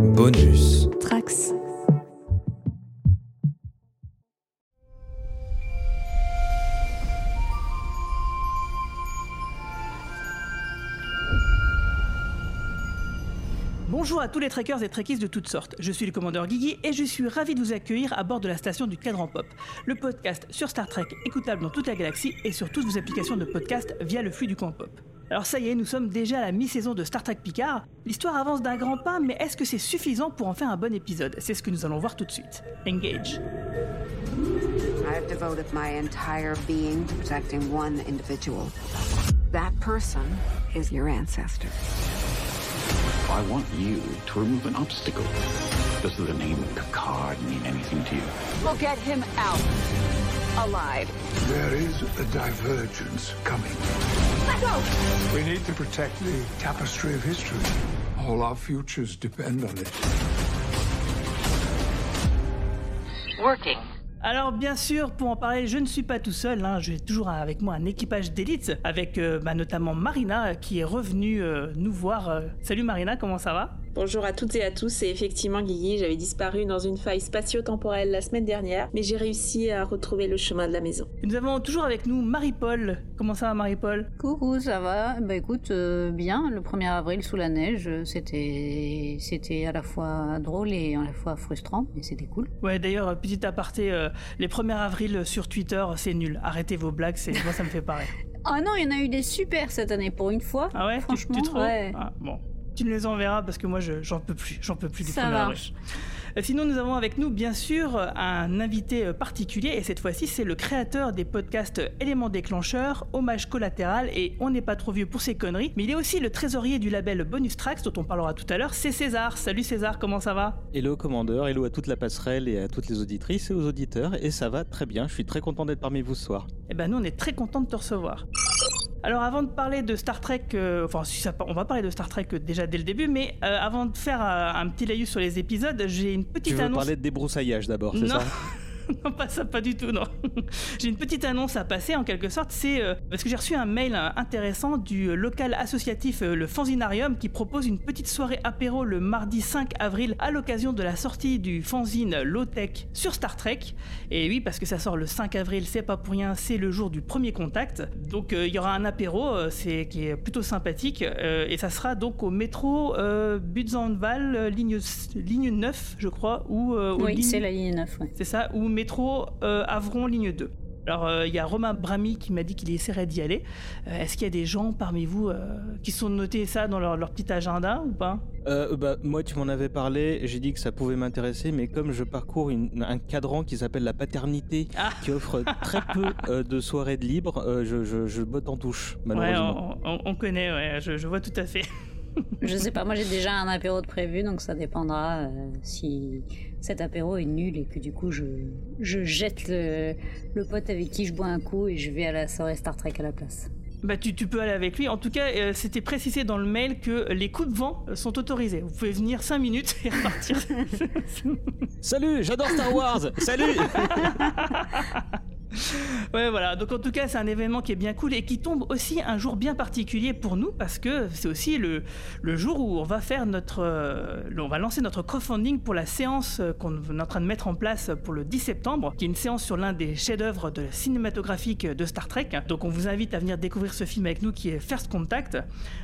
Bonus. Trax. Bonjour à tous les trekkers et trekkies de toutes sortes. Je suis le commandeur Guigui et je suis ravi de vous accueillir à bord de la station du Cadran Pop, le podcast sur Star Trek écoutable dans toute la galaxie et sur toutes vos applications de podcast via le flux du camp Pop. Alors ça y est, nous sommes déjà à la mi-saison de Star Trek Picard. L'histoire avance d'un grand pas, mais est-ce que c'est suffisant pour en faire un bon épisode? C'est ce que nous allons voir tout de suite. Engage. I've devoted my entire being to protecting one individual. That person is your ancestor. I want you to remove an obstacle. Does the name Picard mean anything to you? We'll get him out. Alive. There is a divergence coming. Let go! We need to protect the tapestry of history. All our futures depend on it. Working. Alors bien sûr, pour en parler, je ne suis pas tout seul. Hein. J'ai toujours avec moi un équipage d'élite, avec euh, bah, notamment Marina qui est revenue euh, nous voir. Euh. Salut Marina, comment ça va? Bonjour à toutes et à tous, c'est effectivement Guigui, j'avais disparu dans une faille spatio-temporelle la semaine dernière, mais j'ai réussi à retrouver le chemin de la maison. Et Nous avons toujours avec nous Marie-Paul. Comment ça va Marie-Paul? Coucou, ça va? Bah écoute, euh, bien. Le 1er avril sous la neige, euh, c'était c'était à la fois drôle et à la fois frustrant, mais c'était cool. Ouais, d'ailleurs, petit aparté, euh, les 1er avril sur Twitter, c'est nul. Arrêtez vos blagues, c'est moi ça me fait pareil. Ah non, il y en a eu des super cette année pour une fois. Ah ouais? Tu- Franchement, tu, trouves? ouais. Ah, Bon. Tu me les enverras parce que moi je- j'en peux plus, j'en peux plus du Ça 1er marche. Euh, Sinon, nous avons avec nous, bien sûr, un invité euh, particulier, et cette fois-ci, c'est le créateur des podcasts Éléments déclencheurs, Hommage collatéral et On n'est pas trop vieux pour ces conneries, mais il est aussi le trésorier du label Bonus Tracks, dont on parlera tout à l'heure, c'est César. Salut César, comment ça va? Hello commandeur, hello à toute la passerelle et à toutes les auditrices et aux auditeurs, et ça va très bien, je suis très content d'être parmi vous ce soir. Eh ben nous, on est très content de te recevoir. Alors avant de parler de Star Trek, euh, enfin si ça, on va parler de Star Trek euh, déjà dès le début, mais euh, avant de faire euh, un petit laïus sur les épisodes, j'ai une Tu petite veux annonce. parler de débroussaillage d'abord, c'est ça? non, pas ça, pas du tout, non. j'ai une petite annonce à passer en quelque sorte. C'est euh, parce que j'ai reçu un mail euh, intéressant du euh, local associatif euh, Le Fanzinarium qui propose une petite soirée apéro le mardi 5 avril à l'occasion de la sortie du fanzine Low Tech sur Star Trek. Et oui, parce que ça sort le 5 avril, c'est pas pour rien, c'est le jour du premier contact. Donc il y aura un apéro, c'est qui est plutôt sympathique, et ça sera donc au métro Butzanval, ligne ligne 9, je crois, ou Oui, c'est la ligne 9, ouais. c'est ça, ou métro euh, Avron ligne 2. Alors euh, il y a Romain Brami qui m'a dit qu'il essaierait d'y aller. Euh, Est-ce qu'il y a des gens parmi vous qui sont notés ça dans leur, leur petit agenda ou pas? Euh, bah, Moi tu m'en avais parlé, j'ai dit que ça pouvait m'intéresser, mais comme je parcours une- un cadran qui s'appelle la paternité, Ah. qui offre très peu euh, de soirées de libre, euh, je, je, je botte en touche, Ouais, malheureusement. on, on- on connaît, ouais, je, je vois tout à fait. Je sais pas, moi j'ai déjà un apéro de prévu, donc ça dépendra euh, si cet apéro est nul et que du coup je, je jette le, le pote avec qui je bois un coup et je vais à la soirée Star Trek à la place. Bah tu, tu peux aller avec lui. En tout cas, euh, c'était précisé dans le mail que les coups de vent sont autorisés. Vous pouvez venir 5 minutes et repartir. Salut, j'adore Star Wars Salut Ouais, voilà. Donc en tout cas, c'est un événement qui est bien cool et qui tombe aussi un jour bien particulier pour nous parce que c'est aussi le, le jour où on va faire notre, euh, on va lancer notre crowdfunding pour la séance euh, qu'on est en train de mettre en place pour le 10 septembre, qui est une séance sur l'un des chefs-d'œuvre de cinématographique de Star Trek. Donc on vous invite à venir découvrir ce film avec nous qui est First Contact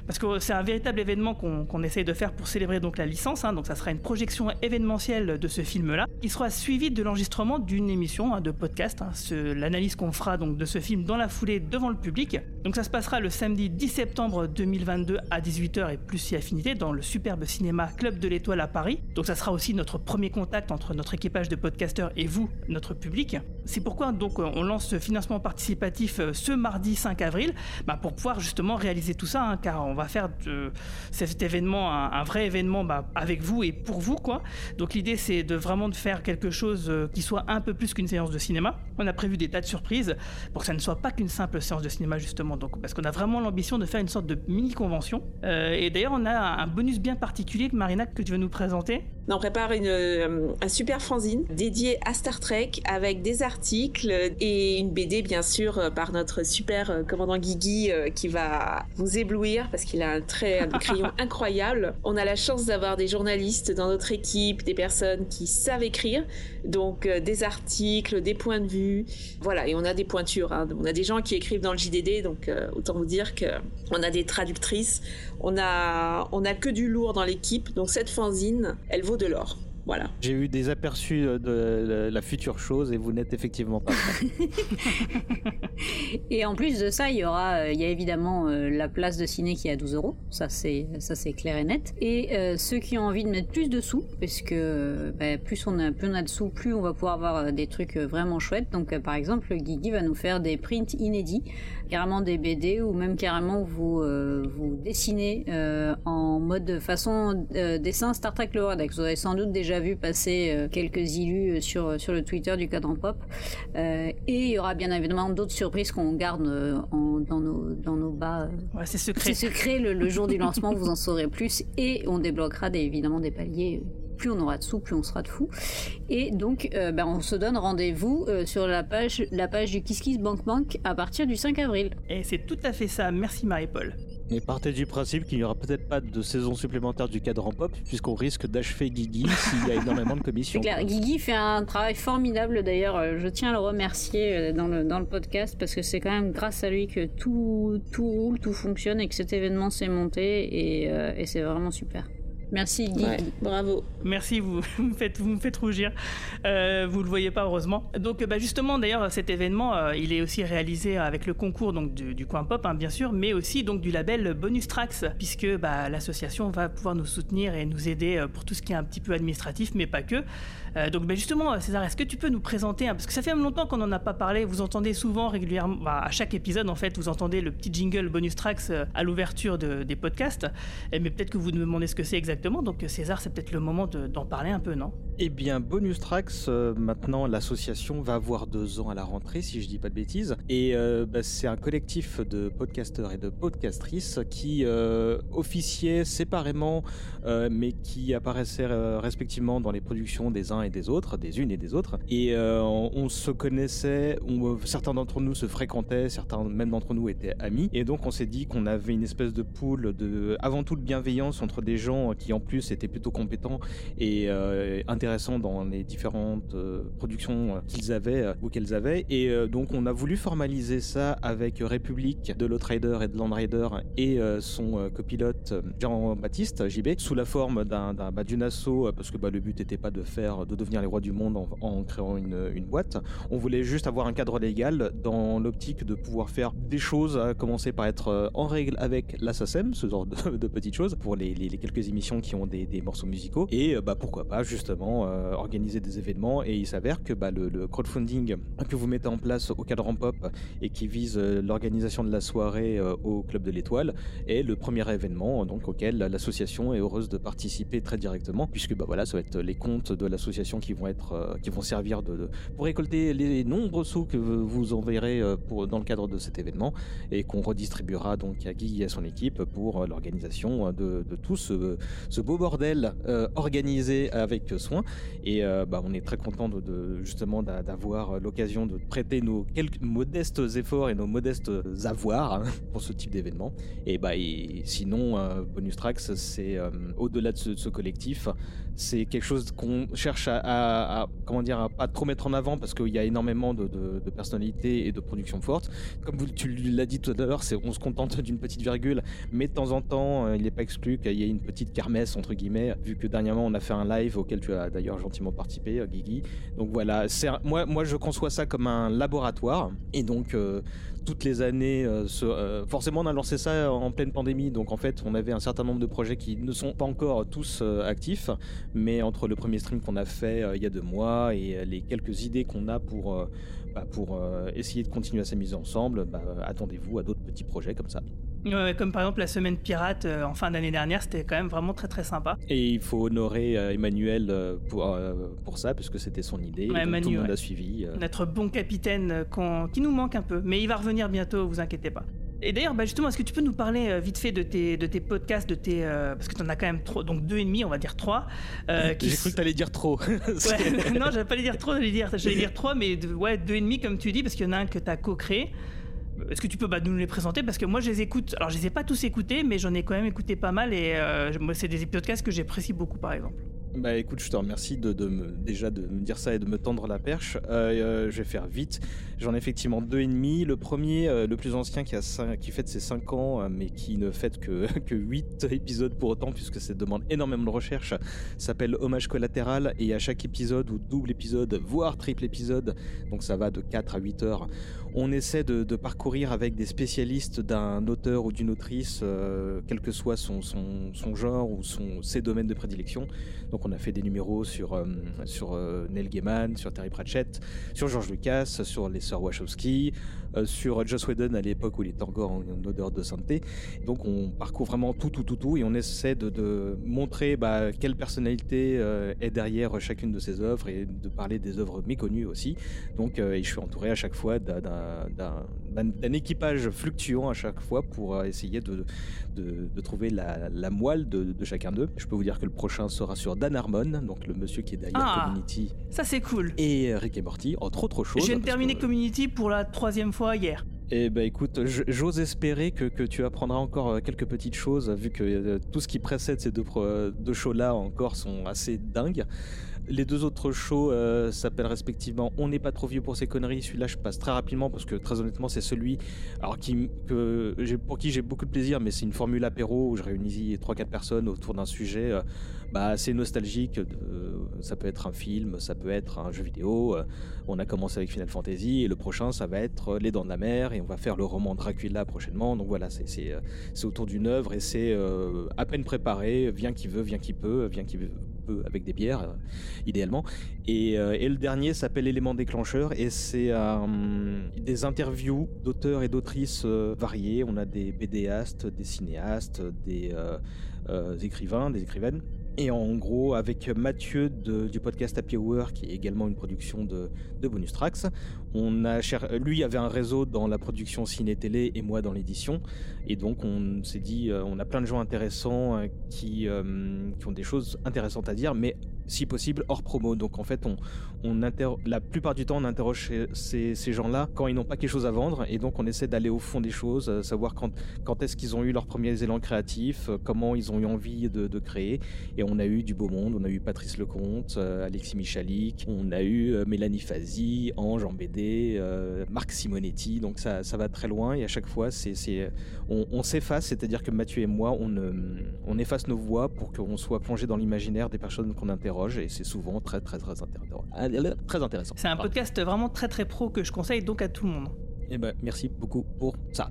parce que c'est un véritable événement qu'on qu'on essaye de faire pour célébrer donc la licence. hein. donc ça sera une projection événementielle de ce film-là qui sera suivie de l'enregistrement d'une émission hein, de podcast, hein, l'analyse qu'on fera donc de ce film dans la foulée devant le public. Donc ça se passera le samedi 10 septembre 2022 à 18h et plus si affinité dans le superbe cinéma Club de l'Étoile à Paris. Donc ça sera aussi notre premier contact entre notre équipage de podcasteurs et vous, notre public. C'est pourquoi donc on lance ce financement participatif euh, ce mardi 5 avril bah, pour pouvoir justement réaliser tout ça, hein, car on va faire de cet événement un, un vrai événement bah, avec vous et pour vous quoi. Donc l'idée c'est de vraiment de faire quelque chose euh, qui soit un peu plus qu'une séance de cinéma. On a prévu des tas de surprises pour que ça ne soit pas qu'une simple séance de cinéma justement donc, parce qu'on a vraiment l'ambition de faire une sorte de mini-convention. Euh, et d'ailleurs, on a un bonus bien particulier, Marina, que tu veux nous présenter? On prépare une, euh, un super fanzine dédié à Star Trek avec des articles et une BD, bien sûr, euh, par notre super commandant Guigui qui va vous éblouir parce qu'il a un trait, un crayon incroyable. On a la chance d'avoir des journalistes dans notre équipe, des personnes qui savent écrire, donc des articles, des points de vue. Voilà, et on a des pointures. Hein. On a des gens qui écrivent dans le JDD, donc autant vous dire que on a des traductrices, on a, on a que du lourd dans l'équipe, donc cette fanzine, elle vaut de l'or. Voilà. J'ai eu des aperçus de la future chose et vous n'êtes effectivement pas Et en plus de ça, il y aura, euh, il y a évidemment euh, la place de ciné qui est à 12 euros. Ça, c'est, ça, c'est clair et net. Et euh, ceux qui ont envie de mettre plus de sous, parce que bah, plus on a, plus on a de sous, plus on va pouvoir avoir des trucs vraiment chouettes. Donc, par exemple, Guigui va nous faire des prints inédits carrément des BD ou même carrément vous euh, vous dessinez euh, en mode façon euh, dessin Star Trek le. Vous avez sans doute déjà vu passer quelques illus sur sur le Twitter du cadran pop et il y aura bien évidemment d'autres surprises qu'on garde dans nos dans nos bas. Ouais, c'est secret. C'est secret. Le, le, jour du lancement, vous en saurez plus et on débloquera des, évidemment des paliers plus on aura de sous, plus on sera de fou. Et donc, euh, ben, on se donne rendez-vous euh, sur la page, la page du Kiss Bank Bank à partir du 5 avril. Et c'est tout à fait ça. Merci Marie-Paul. Et partez du principe qu'il n'y aura peut-être pas de saison supplémentaire du cadran pop, puisqu'on risque d'achever Guigui s'il y a énormément de commissions. C'est clair, Guigui fait un travail formidable d'ailleurs, euh, je tiens à le remercier dans le, dans le podcast, parce que c'est quand même grâce à lui que tout, tout roule, tout fonctionne et que cet événement s'est monté, et, et c'est vraiment super. Merci Guy. bravo. Merci, vous, me, faites, vous me faites rougir. Euh, vous le voyez pas heureusement. Donc bah, justement d'ailleurs cet événement euh, il est aussi réalisé avec le concours donc du, coin pop hein, bien sûr, mais aussi donc du label Bonus Tracks puisque bah, l'association va pouvoir nous soutenir et nous aider euh, pour tout ce qui est un petit peu administratif mais pas que. Euh, donc bah, justement César, est-ce que tu peux nous présenter parce que ça fait longtemps qu'on n'en a pas parlé. Vous entendez souvent régulièrement bah, à chaque épisode en fait vous entendez le petit jingle Bonus Tracks à l'ouverture des podcasts, mais peut-être que vous me demandez ce que c'est exactement donc César, c'est peut-être le moment d'en parler un peu, non? Eh bien, Bonus Tracks, euh, maintenant l'association va avoir deux ans à la rentrée, si je dis pas de bêtises. Et euh, bah, c'est un collectif de podcasteurs et de podcastrices qui euh, officiaient séparément, mais qui apparaissaient respectivement dans les productions des uns et des autres, des unes et des autres. Et on, se connaissait, certains d'entre nous se fréquentaient, certains même d'entre nous étaient amis. Et donc on s'est dit qu'on avait une espèce de pool de, avant tout, de bienveillance entre des gens qui en plus était plutôt compétent et euh, intéressant dans les différentes euh, productions euh, qu'ils avaient ou qu'elles avaient. Et donc on a voulu formaliser ça avec République de Rider et de Landrider et son copilote Jean-Baptiste JB sous la forme d'un bah, d'une parce que bah, le but n'était pas de faire de devenir les rois du monde en, créant une, une, boîte. On voulait juste avoir un cadre légal dans l'optique de pouvoir faire des choses, à commencer par être en règle avec l'ASSASEM, ce genre de, petites choses pour les, les quelques émissions qui ont des, morceaux musicaux et euh, bah pourquoi pas justement euh, organiser des événements et il s'avère que bah, le, crowdfunding que vous mettez en place au cadran pop et qui vise euh, l'organisation de la soirée au club de l'étoile est le premier événement donc auquel l'association est heureuse de participer très directement puisque bah voilà ça va être les comptes de l'association qui vont être qui vont servir pour récolter les nombreux sous que vous enverrez pour dans le cadre de cet événement et qu'on redistribuera donc à Guy et à son équipe pour l'organisation de, tout ce, beau bordel euh, organisé avec soin. Et euh, bah, on est très content de, justement d'avoir l'occasion de prêter nos quelques modestes efforts et nos modestes avoirs hein, pour ce type d'événement. Et bah sinon, euh, Bonus Tracks, c'est au-delà de ce, collectif, c'est quelque chose qu'on cherche à, comment dire à pas trop mettre en avant parce qu'il y a énormément de, personnalités et de productions fortes. Comme tu l'as dit tout à l'heure, on se contente d'une petite virgule, mais de temps en temps, il n'est pas exclu qu'il y ait une petite carrière entre guillemets, vu que dernièrement on a fait un live auquel tu as d'ailleurs gentiment participé, euh, Guigui. Donc voilà, moi, moi je conçois ça comme un laboratoire, et donc euh, toutes les années, euh, forcément on a lancé ça en pleine pandémie, donc en fait on avait un certain nombre de projets qui ne sont pas encore tous actifs, mais entre le premier stream qu'on a fait il y a deux mois et les quelques idées qu'on a pour, bah, essayer de continuer à s'amuser ensemble, bah, attendez-vous à d'autres petits projets comme ça comme par exemple la semaine pirate euh, en fin d'année dernière, c'était quand même vraiment très très sympa. Et il faut honorer euh, Emmanuel euh, pour, pour ça, puisque c'était son idée. et tout le monde a suivi. Notre bon capitaine qui nous manque un peu, mais il va revenir bientôt, vous inquiétez pas. Et d'ailleurs, bah, justement, est-ce que tu peux nous parler vite fait de tes, de tes podcasts, de tes, euh, parce que tu en as quand même trois, donc deux et demi, on va dire trois. euh, J'ai cru que t'allais dire trop. Ouais, non, j'allais pas les dire trop, j'allais dire, dire trois, mais de- ouais, deux et demi comme tu dis, parce qu'il y en a un que tu as co-créé. Est-ce que tu peux nous les présenter? Parce que moi, je les écoute. Alors, je les ai pas tous écoutés, mais j'en ai quand même écouté pas mal, et euh, c'est des podcasts que j'apprécie beaucoup, par exemple. Bah écoute, je te remercie déjà de me dire ça et de me tendre la perche. Euh, euh, je vais faire vite. J'en ai effectivement deux et demi. Le premier, euh, le plus ancien, qui, a qui fête ses 5 ans, mais qui ne fête que, que 8 épisodes pour autant, puisque ça demande énormément de recherche, s'appelle Hommage collatéral. Et à chaque épisode, ou double épisode, voire triple épisode, donc ça va de 4 à 8 heures, on essaie de, parcourir avec des spécialistes d'un auteur ou d'une autrice, euh, quel que soit son, genre ou ses domaines de prédilection. Donc on a fait des numéros sur, euh, euh, Neil Gaiman, sur Terry Pratchett, sur George Lucas, sur les sœurs Wachowski, sur Joss Whedon à l'époque où il était encore en, odeur de sainteté. Donc on parcourt vraiment tout, tout, tout, tout et on essaie de, montrer bah, quelle personnalité est derrière chacune de ces œuvres et de parler des œuvres méconnues aussi. Donc et je suis entouré à chaque fois d'un- d'un d'un- équipage fluctuant à chaque fois pour euh, essayer de, de, de trouver la, la moelle de, de chacun d'eux. Je peux vous dire que le prochain sera sur Dan Harmon, donc le monsieur qui est derrière Ah. Community Ça, c'est cool. et euh, Rick et Morty, entre autres choses. Je viens de terminer que- Community pour la troisième fois hier. Eh ben écoute, j'ose espérer que, que tu apprendras encore euh, quelques petites choses, vu que euh, tout ce qui précède ces deux, deux shows-là encore sont assez dingues. Les deux autres shows euh, s'appellent respectivement On n'est pas trop vieux pour ces conneries. Celui-là, je passe très rapidement parce que très honnêtement, c'est celui pour qui j'ai beaucoup de plaisir, mais c'est une formule apéro où je réunis 3-4 personnes autour d'un sujet euh, bah, assez nostalgique. de- ça peut être un film, ça peut être un jeu vidéo. euh, on a commencé avec Final Fantasy et le prochain, ça va être euh, Les Dents de la Mer et on va faire le roman Dracula prochainement. Donc voilà, c'est euh, autour d'une œuvre et c'est euh, à peine préparé. Vient qui veut, vient qui peut, vient qui veut avec des bières euh, idéalement. Et, euh, et le dernier s'appelle Élément déclencheur et c'est euh, des interviews d'auteurs et d'autrices variés. On a des BDastes, des cinéastes, des écrivains, des écrivaines. Et en gros, avec Mathieu du podcast Happy Hour, qui est également une production de, Bonus Tracks, on a lui avait un réseau dans la production ciné-télé et moi dans l'édition. Et donc on s'est dit, euh, on a plein de gens intéressants euh, qui, euh, qui ont des choses intéressantes à dire, mais si possible hors promo. Donc en fait, on, on la plupart du temps, on interroge ces, ces- gens-là quand ils n'ont pas quelque chose à vendre. Et donc on essaie d'aller au fond des choses, euh, savoir quand, quand est-ce qu'ils ont eu leurs premiers élans créatifs, euh, comment ils ont eu envie de, de créer. Et on a eu du beau monde, on a eu Patrice Lecomte, euh, Alexis Michalik, on a eu Mélanie Fazi, Ange en BD, Marc Simonetti, donc ça, ça va très loin et à chaque fois c'est, on, on s'efface, c'est-à-dire que Mathieu et moi on, on efface nos voix pour qu'on soit plongé dans l'imaginaire des personnes qu'on interroge et c'est souvent très très très intéressant. Très intéressant. C'est un podcast vraiment très très pro que je conseille donc à tout le monde. Eh ben, merci beaucoup pour ça.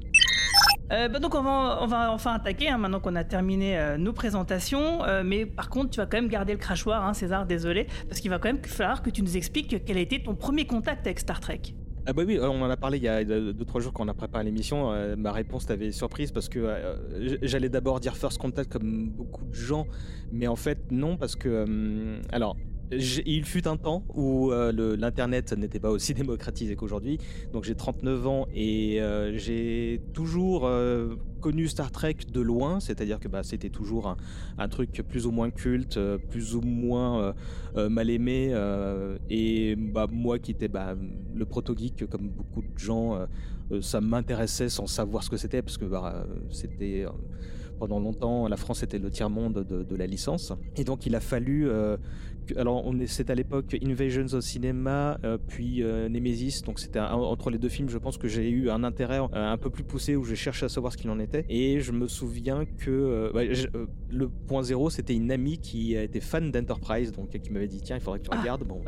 Euh, bah donc on va, on va enfin attaquer hein, maintenant qu'on a terminé euh, nos présentations. Euh, mais par contre, tu vas quand même garder le crachoir, hein, César, désolé, parce qu'il va quand même falloir que tu nous expliques quel a été ton premier contact avec Star Trek. Ah bah oui, euh, on en a parlé il y a 2-3 jours quand on a préparé l'émission. euh, ma réponse t'avait surprise parce que euh, j'allais d'abord dire First Contact comme beaucoup de gens, mais en fait non parce que... alors, il fut un temps où euh, l'internet n'était pas aussi démocratisé qu'aujourd'hui. Donc j'ai 39 ans et euh, j'ai toujours euh, connu Star Trek de loin, c'est-à-dire que bah, c'était toujours un, truc plus ou moins culte, plus ou moins mal aimé. et bah, moi qui étais bah, le proto-geek, comme beaucoup de gens, ça m'intéressait sans savoir ce que c'était, parce que bah, c'était... pendant longtemps, la France était le tiers-monde de, de la licence. Et donc, il a fallu. Alors, on est- c'était à l'époque Invasions au cinéma, euh, puis euh, Nemesis. Donc, c'était un- entre les deux films, je pense que j'ai eu un intérêt euh, un peu plus poussé où j'ai cherché à savoir ce qu'il en était. Et je me souviens que euh, je- euh, le point zéro, c'était une amie qui été fan d'Enterprise, donc qui m'avait dit tiens, il faudrait que tu Ah. regardes. Bon,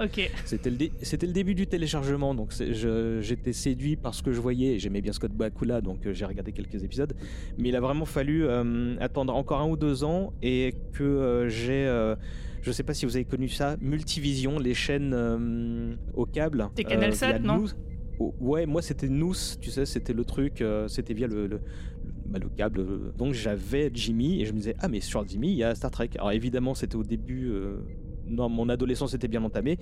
c'était le, dé- c'était le début du téléchargement, donc c'est- je- j'étais séduit par ce que je voyais. J'aimais bien Scott Bakula, donc j'ai regardé quelques épisodes. Mais il a vraiment fallu attendre encore un ou deux ans et que j'ai. Euh, je sais pas si vous avez connu ça, Multivision, les chaînes euh, au câble. C'était Canal euh, via 7, non Nous. Oh, ouais, moi c'était Nous, tu sais, c'était le truc, euh, c'était via le, le, le- bah, le câble. euh, Donc j'avais Jimmy et je me disais, ah mais sur Jimmy il y a Star Trek. Alors évidemment c'était au début, euh, non, mon adolescence était bien entamée.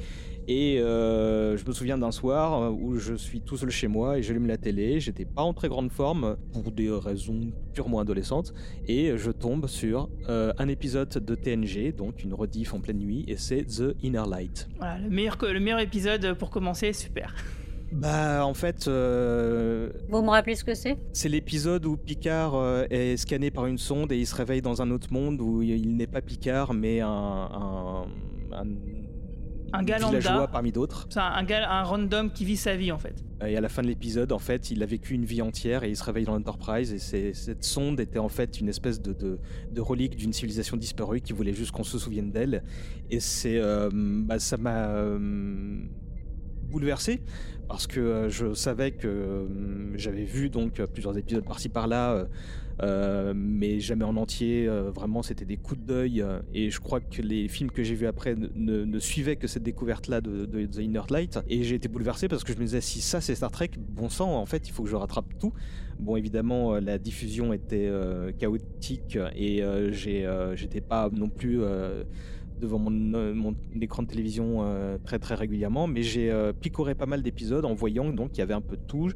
Et euh, je me souviens d'un soir euh, où je suis tout seul chez moi et j'allume la télé. J'étais pas en très grande forme pour des raisons purement adolescentes. Et je tombe sur euh, un épisode de TNG, donc une rediff en pleine nuit, et c'est The Inner Light. Voilà, le meilleur, le meilleur épisode pour commencer, super. Bah, en fait, euh, Vous me rappelez ce que c'est? c'est l'épisode où Picard euh, est scanné par une sonde et il se réveille dans un autre monde où il n'est pas Picard, mais un. un, un Un gars lambda. parmi d'autres. C'est un, un gars, un random qui vit sa vie en fait. Et à la fin de l'épisode, en fait, il a vécu une vie entière et il se réveille dans l'Enterprise. Et cette sonde était en fait une espèce de, de, de relique d'une civilisation disparue qui voulait juste qu'on se souvienne d'elle. Et c'est, euh, bah, ça m'a euh, bouleversé parce que euh, je savais que euh, j'avais vu donc plusieurs épisodes par-ci par-là. Euh, mais jamais en entier, euh, vraiment c'était des coups d'œil euh, et je crois que les films que j'ai vus après ne, suivaient que cette découverte-là de, de The Inner Light et j'ai été bouleversé parce que je me disais si ça c'est Star Trek, bon sang en fait il faut que je rattrape tout. Bon évidemment la diffusion était chaotique et j'étais pas non plus devant mon, écran de télévision très très régulièrement mais j'ai picoré pas mal d'épisodes en voyant donc qu'il y avait un peu de tout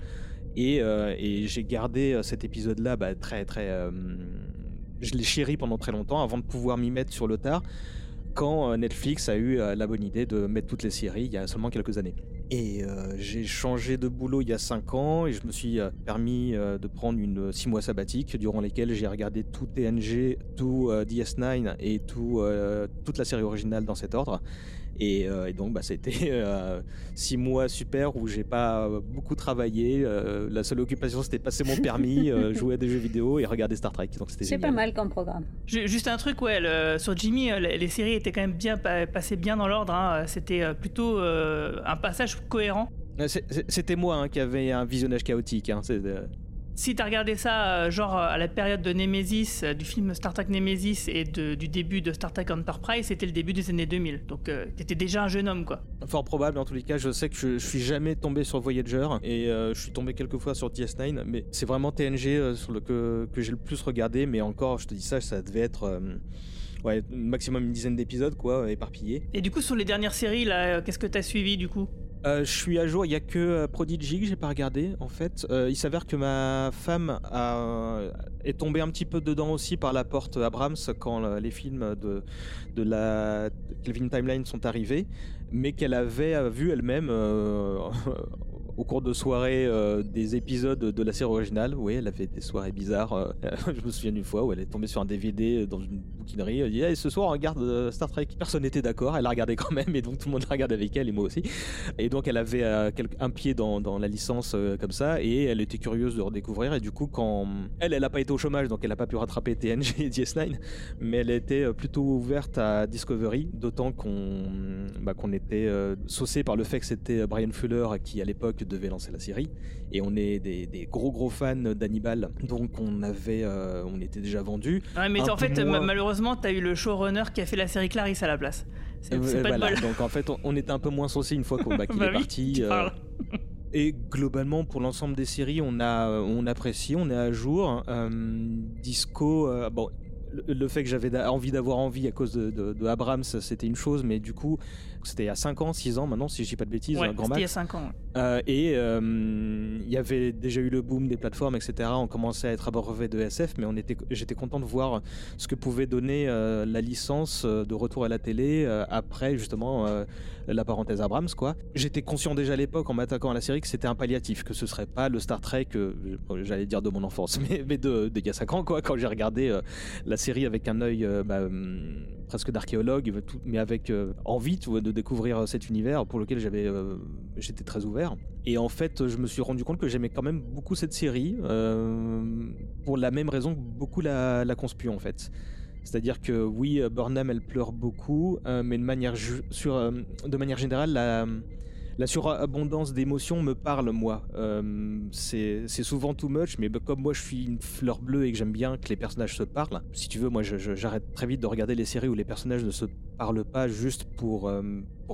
et, euh, et j'ai gardé euh, cet épisode-là bah, très très. euh, je l'ai chéri pendant très longtemps avant de pouvoir m'y mettre sur le tard. Quand Netflix a eu la bonne idée de mettre toutes les séries il y a seulement quelques années. Et j'ai changé de boulot il y a 5 ans et je me suis permis de prendre une 6 mois sabbatique durant lesquels j'ai regardé tout TNG, tout euh, DS9 et tout, toute la série originale dans cet ordre. Et, euh, et donc bah, c'était 6 mois super où j'ai pas euh, beaucoup travaillé. Euh, la seule occupation c'était passer mon permis, euh, jouer à des jeux vidéo et regarder Star Trek. Donc c'était C'est pas mal comme programme. Ju- Juste un truc, ouais, le- sur Jimmy, euh, les, les séries étaient quand même bien pa- passées bien dans l'ordre. hein. C'était euh, plutôt euh, un passage cohérent. Euh, C'était moi hein, qui avait un visionnage chaotique. hein. Si t'as regardé ça, euh, genre euh, à la période de Nemesis, euh, du film Star Trek Nemesis et du début de Star Trek Enterprise, c'était le début des années 2000. Donc t'étais déjà un jeune homme, quoi. Fort probable, en tous les cas, je sais que je, je suis jamais tombé sur Voyager et je suis tombé quelques fois sur DS9, mais c'est vraiment TNG que, j'ai le plus regardé, mais encore, je te dis ça, ça devait être ouais, maximum une dizaine d'épisodes, quoi, éparpillés. Et du coup, sur les dernières séries, là, euh, qu'est-ce que t'as suivi, du coup? Euh, je suis à jour, il y a que euh, Prodigy que j'ai pas regardé en fait. Euh, il s'avère que ma femme a- est tombée un petit peu dedans aussi par la porte Abrams quand les films de, de la Kelvin Timeline sont arrivés, mais qu'elle avait vu elle-même euh, au cours de soirées euh, des épisodes de la série originale. Oui, elle avait des soirées bizarres. euh, je me souviens d'une fois où elle est tombée sur un DVD dans une bouquinerie. Elle dit Hey, ce soir on regarde euh, Star Trek. Personne n'était d'accord, elle a regardé quand même et donc tout le monde a regardé avec elle et moi aussi. Et donc elle avait un pied dans, la licence comme ça et elle était curieuse de redécouvrir et du coup quand elle elle a pas été au chômage donc elle a pas pu rattraper TNG et DS9 mais elle était plutôt ouverte à Discovery d'autant qu'on bah, qu'on était saucé par le fait que c'était Brian Fuller qui à l'époque devait lancer la série et on est des, des gros gros fans d'Hannibal donc on avait euh, on était déjà vendu Ouais, mais en fait, moins. ma- malheureusement, t'as eu le showrunner qui a fait la série Clarisse à la place. C'est Euh, c'est pas voilà. de bol. donc en fait on, on était un peu moins saucé une fois qu'on bah, Bah est oui, parti euh. Et globalement, pour l'ensemble des séries, on a, on apprécie, on est à jour. Euh, Disco, euh, bon, le, le fait que j'avais envie d'avoir envie à cause de, de- de Abrams, c'était une chose, mais du coup, c'était il y a 5 ans, 6 ans maintenant, si je dis pas de bêtises, Ouais, un grand c'était il y a max. 5 ans. Euh, et euh, il y avait déjà eu le boom des plateformes, etc. On commençait à être abreuvé de SF, mais on était, j'étais content de voir ce que pouvait donner euh, la licence de retour à la télé après justement la parenthèse Abrams, quoi. J'étais conscient déjà à l'époque en m'attaquant à la série que c'était un palliatif, que ce serait pas le Star Trek, j'allais dire de mon enfance, mais, mais de, de il y a 5 ans, quoi, quand j'ai regardé la série avec un œil bah, hum, presque d'archéologue, mais avec envie tu vois, de découvrir euh, cet univers pour lequel j'avais, euh, j'étais très ouvert. Et en fait, je me suis rendu compte que j'aimais quand même beaucoup cette série, euh, pour la même raison que beaucoup la, la en fait. C'est-à-dire que oui, Burnham, elle pleure beaucoup, mais de manière, sur, de manière générale, la, la surabondance d'émotions me parle, moi. Euh, c'est souvent too much, mais bah, comme moi je suis une fleur bleue et que j'aime bien que les personnages se parlent, si tu veux, moi j'arrête très vite de regarder les séries où les personnages ne se parlent pas juste pour, euh,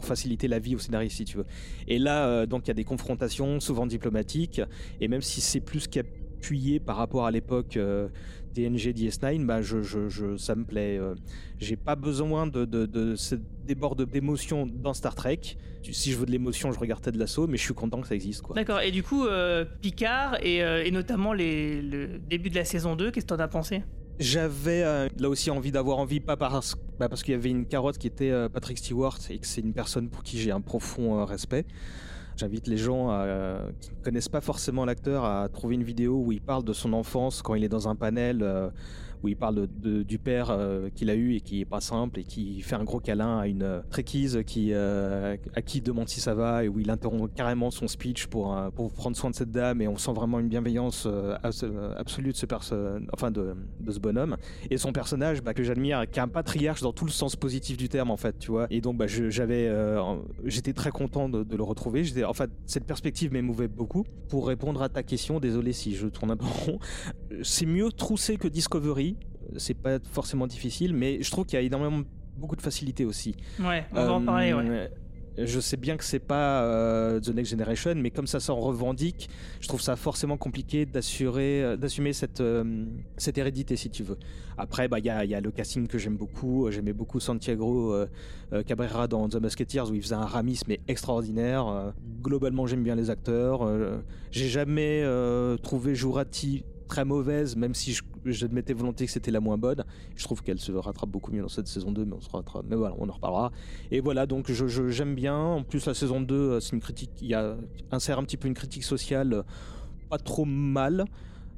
faciliter la vie au scénariste, si tu veux. Et là, euh, donc il y a des confrontations, souvent diplomatiques, et même si c'est plus cap- appuyé par rapport à l'époque TNG DS9, bah je, je, je- ça me plaît. euh, J'ai pas besoin de, de, de ce débord d'émotion dans Star Trek. Si je veux de l'émotion, je regarde Ted Lasso, mais je suis content que ça existe. D'accord, et du coup, euh, Picard et, euh, et notamment les, le début de la saison 2, qu'est-ce que t'en as pensé? J'avais euh, là aussi envie d'avoir envie, pas parce, bah, parce qu'il y avait une carotte qui était euh, Patrick Stewart et que c'est une personne pour qui j'ai un profond euh, respect. J'invite les gens euh, qui ne connaissent pas forcément l'acteur à trouver une vidéo où il parle de son enfance quand il est dans un panel, euh, où il parle du père euh, qu'il a eu et qui est pas simple et qui fait un gros câlin à une euh, qui, euh, à qui il demande si ça va et où il interrompt carrément son speech pour, euh, pour prendre soin de cette dame et on sent vraiment une bienveillance abs- absolue de ce, enfin de, de ce bonhomme. Et son personnage bah, que j'admire qui est un patriarche dans tout le sens positif du terme en fait tu vois. Et donc bah, j'avais j'étais très content de, le retrouver. J'étais en fait cette perspective m'émouvait beaucoup. Pour répondre à ta question désolé si je tourne un peu rond c'est mieux troussé que Discovery c'est pas forcément difficile mais je trouve qu'il y a énormément beaucoup de facilité aussi Ouais, on va en parler, ouais. euh, Je sais bien que c'est pas euh, The Next Generation, mais comme ça s'en revendique, je trouve ça forcément compliqué d'assurer, euh, d'assumer cette, euh, cette hérédité, si tu veux. Après, bah, il y, a, y a le casting que j'aime beaucoup. J'aimais beaucoup Santiago euh, euh, Cabrera dans The Musketeers, où il faisait un Ramis, mais extraordinaire. Euh, globalement, j'aime bien les acteurs. Euh, J'ai jamais euh, trouvé Jurati très mauvaise, même si je- j'admettais volontiers que c'était la moins bonne. Je trouve qu'elle se rattrape beaucoup mieux dans cette saison 2, mais on se rattrape. Mais voilà, on en reparlera. Et voilà, donc je, je- j'aime bien. En plus, la saison 2, euh, c'est une critique, il y a, insère un petit peu une critique sociale, euh, pas trop mal.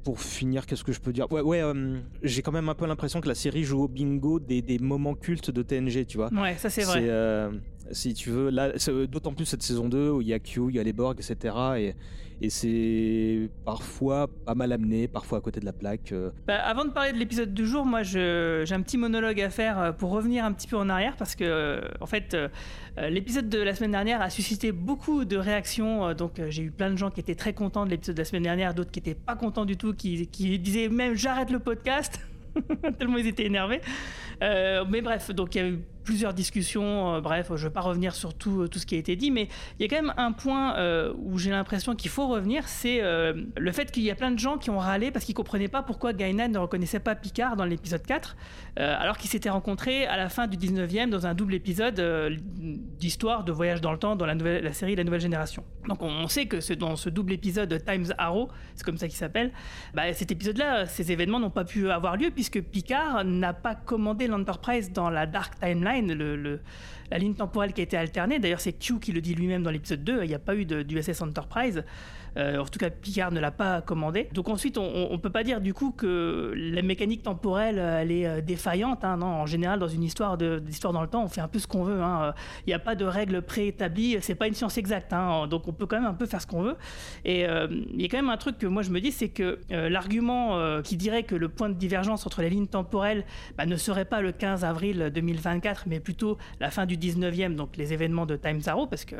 Pour finir, qu'est-ce que je peux dire? Ouais, ouais euh, j'ai quand même un peu l'impression que la série joue au bingo des, des moments cultes de TNG, tu vois. Ouais, ça c'est vrai. euh, si tu veux, là, d'autant plus cette saison 2 où il y a Q, il y a les Borg, etc. Et, c'est parfois pas mal amené, parfois à côté de la plaque. euh. Bah, avant de parler de l'épisode du jour, moi j'ai un petit monologue à faire euh, pour revenir un petit peu en arrière parce que euh, en fait l'épisode de la semaine dernière a suscité beaucoup de réactions. donc j'ai eu plein de gens qui étaient très contents de l'épisode de la semaine dernière, d'autres qui étaient pas contents du tout, qui, disaient même j'arrête le podcast. tellement ils étaient énervés. Mais bref, donc il y a eu plusieurs discussions. euh, bref, je vais pas revenir sur tout, tout ce qui a été dit, mais il y a quand même un point euh, où j'ai l'impression qu'il faut revenir, c'est euh, le fait qu'il y a plein de gens qui ont râlé parce qu'ils comprenaient pas pourquoi Guinan ne reconnaissait pas Picard dans l'épisode 4, euh, alors qu'ils s'étaient rencontrés à la fin du 19e dans un double épisode euh, d'histoire de voyage dans le temps dans la, nouvelle, la série La Nouvelle Génération. Donc on, sait que c'est dans ce double épisode Times Arrow, c'est comme ça qu'il s'appelle, bah, cet épisode-là, ces événements n'ont pas pu avoir lieu puisque Picard n'a pas commandé l'Enterprise dans la Dark Timeline, la ligne temporelle qui a été alternée. D'ailleurs, c'est Q qui le dit lui-même dans l'épisode 2, il n'y a pas eu d'USS Enterprise. Euh, en tout cas, Picard ne l'a pas commandé. Donc ensuite, on ne peut pas dire du coup que la mécanique temporelle, euh, elle est euh, défaillante. hein. non, en général, dans une histoire d'histoire dans le temps, on fait un peu ce qu'on veut. hein. Il n'y a pas de règles préétablies. C'est pas une science exacte. hein. Donc on peut quand même un peu faire ce qu'on veut. Et il y a quand même un truc que moi je me dis, c'est que l'argument qui dirait que le point de divergence entre les lignes temporelles bah, ne serait pas le 15 avril 2024, mais plutôt la fin du 19e, donc les événements de Times Arrow, parce que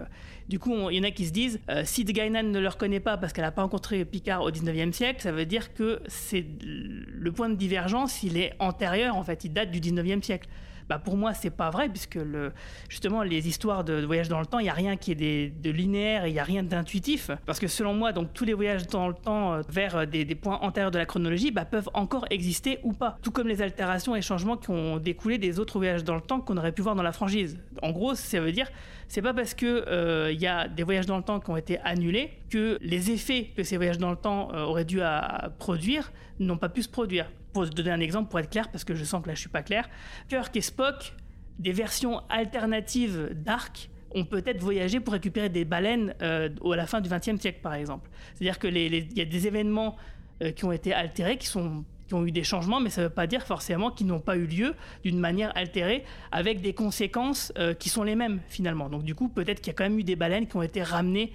du coup, il y en a qui se disent, si Guinan ne le reconnaît pas parce qu'elle n'a pas rencontré Picard au 19e siècle, ça veut dire que c'est le point de divergence, il est antérieur, en fait, il date du 19e siècle. Bah pour moi, c'est pas vrai, puisque le, justement, les histoires de, de voyage dans le temps, il n'y a rien qui est de linéaire et il n'y a rien d'intuitif. Parce que selon moi, donc, tous les voyages dans le temps euh, vers euh, des, points antérieurs de la chronologie bah, peuvent encore exister ou pas. Tout comme les altérations et changements qui ont découlé des autres voyages dans le temps qu'on aurait pu voir dans la franchise. En gros, ça veut dire, c'est pas parce que euh, y a des voyages dans le temps qui ont été annulés que les effets que ces voyages dans le temps auraient dû à produire n'ont pas pu se produire. Pour te donner un exemple, pour être clair, parce que je sens que là je suis pas clair, Kirk et Spock, des versions alternatives d'Arc, ont peut-être voyagé pour récupérer des baleines euh, à la fin du XXe siècle, par exemple. C'est-à-dire qu'il y a des événements euh, qui ont été altérés, qui, ont eu des changements, mais ça ne veut pas dire forcément qu'ils n'ont pas eu lieu d'une manière altérée, avec des conséquences euh, qui sont les mêmes finalement. Donc du coup, peut-être qu'il y a quand même eu des baleines qui ont été ramenées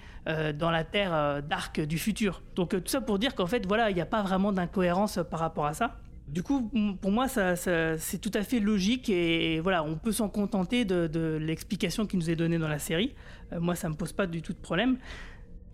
dans la Terre d'Arc du futur. Donc tout ça pour dire qu'en fait, voilà, il n'y a pas vraiment d'incohérence par rapport à ça. Du coup, pour moi, c'est tout à fait logique et, voilà, on peut s'en contenter de, l'explication qui nous est donnée dans la série. Euh, moi, ça me pose pas du tout de problème.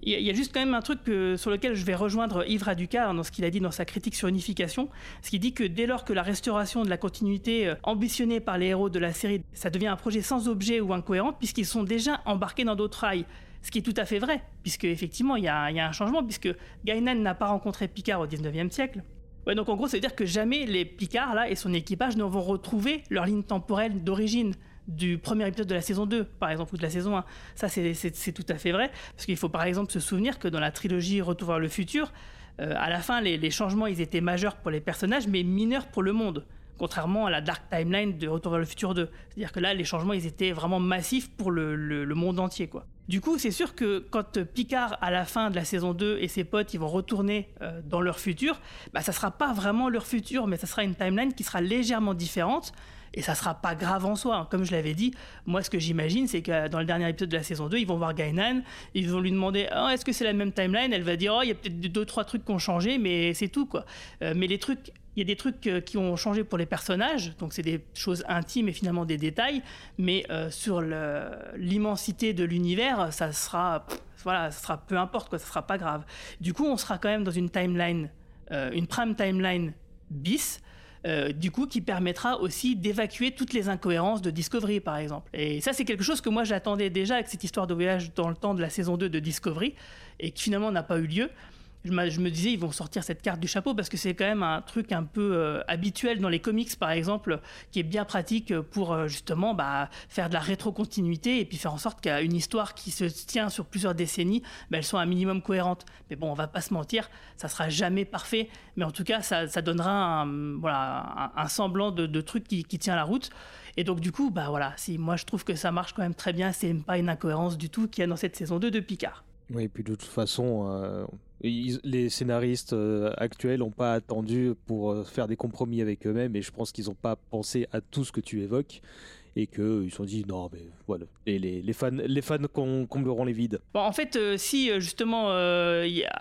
Il y a juste quand même un truc sur lequel je vais rejoindre Yves Raduca dans ce qu'il a dit dans sa critique sur Unification, ce qui dit que dès lors que la restauration de la continuité euh, ambitionnée par les héros de la série, ça devient un projet sans objet ou incohérent, puisqu'ils sont déjà embarqués dans d'autres rails. Ce qui est tout à fait vrai, puisque effectivement il y, a, un changement, puisque Gainan n'a pas rencontré Picard au 19e siècle. Ouais, donc en gros, ça veut dire que jamais les Picard là et son équipage ne vont retrouver leur ligne temporelle d'origine du premier épisode de la saison 2, par exemple, ou de la saison 1. Ça, c'est tout à fait vrai, parce qu'il faut par exemple se souvenir que dans la trilogie Retour vers le futur, euh, à la fin, les, changements, ils étaient majeurs pour les personnages, mais mineurs pour le monde, contrairement à la Dark Timeline de Retour vers le futur 2. C'est-à-dire que là, les changements, ils étaient vraiment massifs pour le, monde entier. Du coup, c'est sûr que quand Picard, à la fin de la saison 2, et ses potes, ils vont retourner euh, dans leur futur, bah, ça sera pas vraiment leur futur, mais ça sera une timeline qui sera légèrement différente, et ça sera pas grave en soi. Comme je l'avais dit, moi ce que j'imagine, c'est que dans le dernier épisode de la saison 2, ils vont voir Gainan, ils vont lui demander oh, est-ce que c'est la même timeline? Elle va dire oh, il y a peut-être deux, trois trucs qui ont changé, mais c'est tout. Euh, mais les trucs. Il y a des trucs euh, qui ont changé pour les personnages, donc c'est des choses intimes et finalement des détails, mais euh, sur l'immensité de l'univers, ça sera, voilà, ça sera peu importe quoi, ça sera pas grave. Du coup, on sera quand même dans une timeline, une prime timeline bis, euh, du coup, qui permettra aussi d'évacuer toutes les incohérences de Discovery, par exemple. Et ça, c'est quelque chose que moi j'attendais déjà avec cette histoire de voyage dans le temps de la saison 2 de Discovery, et qui finalement n'a pas eu lieu je, me disais, ils vont sortir cette carte du chapeau parce que c'est quand même un truc un peu euh, habituel dans les comics, par exemple, qui est bien pratique pour euh, justement bah, faire de la rétrocontinuité et puis faire en sorte qu'une histoire qui se tient sur plusieurs décennies, bah, elle soit un minimum cohérente. Mais bon, on va pas se mentir, ça sera jamais parfait, mais en tout cas, ça, donnera un, semblant de, truc qui, tient la route. Et donc, du coup, bah voilà, moi je trouve que ça marche quand même très bien, c'est pas une incohérence du tout qu'il y a dans cette saison 2 de Picard. Oui, et puis de toute façon, euh, les scénaristes euh, actuels n'ont pas attendu pour euh, faire des compromis avec eux-mêmes et je pense qu'ils n'ont pas pensé à tout ce que tu évoques et qu'ils se sont dit non mais voilà et les, les fans les fans combleront les vides bon, en fait euh, si justement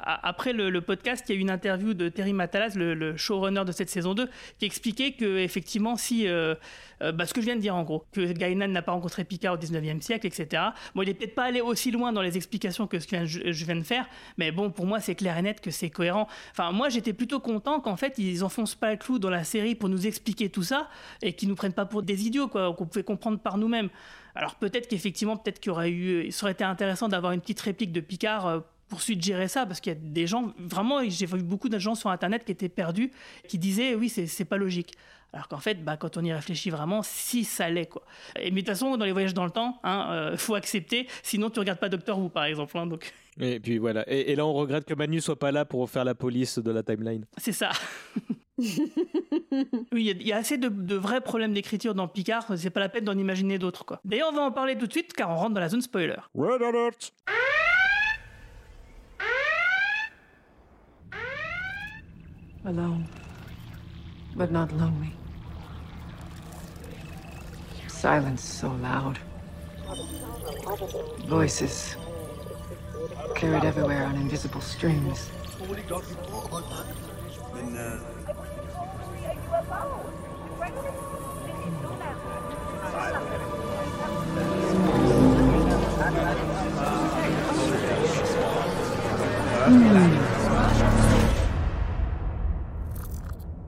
après le, podcast il y a eu une interview de Terry Matalas le, showrunner de cette saison 2 qui expliquait que effectivement si euh, bah, ce que je viens de dire en gros, que Gainan n'a pas rencontré Picard au 19e siècle, etc. Bon, il n'est peut-être pas allé aussi loin dans les explications que ce que je viens de faire, mais bon, pour moi, c'est clair et net que c'est cohérent. Enfin, moi, j'étais plutôt content qu'en fait, ils enfoncent pas le clou dans la série pour nous expliquer tout ça et qu'ils nous prennent pas pour des idiots, quoi, comprendre par nous-mêmes. Alors peut-être qu'effectivement, peut-être qu'il aurait eu, aurait été intéressant d'avoir une petite réplique de Picard euh, pour suggérer ça parce qu'il y a des gens vraiment j'ai vu beaucoup de gens sur internet qui étaient perdus qui disaient oui c'est pas logique alors qu'en fait, bah, quand on y réfléchit vraiment, si ça l'est. Quoi. Mais de toute façon, dans les voyages dans le temps, il hein, euh, faut accepter, sinon tu regardes pas Doctor Who, par exemple. Hein, donc... Et puis voilà. Et, là, on regrette que Manu soit pas là pour faire la police de la timeline. C'est ça. oui, il y, a assez de, vrais problèmes d'écriture dans Picard, c'est pas la peine d'en imaginer d'autres. quoi. D'ailleurs, on va en parler tout de suite car on rentre dans la zone spoiler. Red alert Alone, but not lonely. Silence so loud. Voices carried everywhere on invisible strings.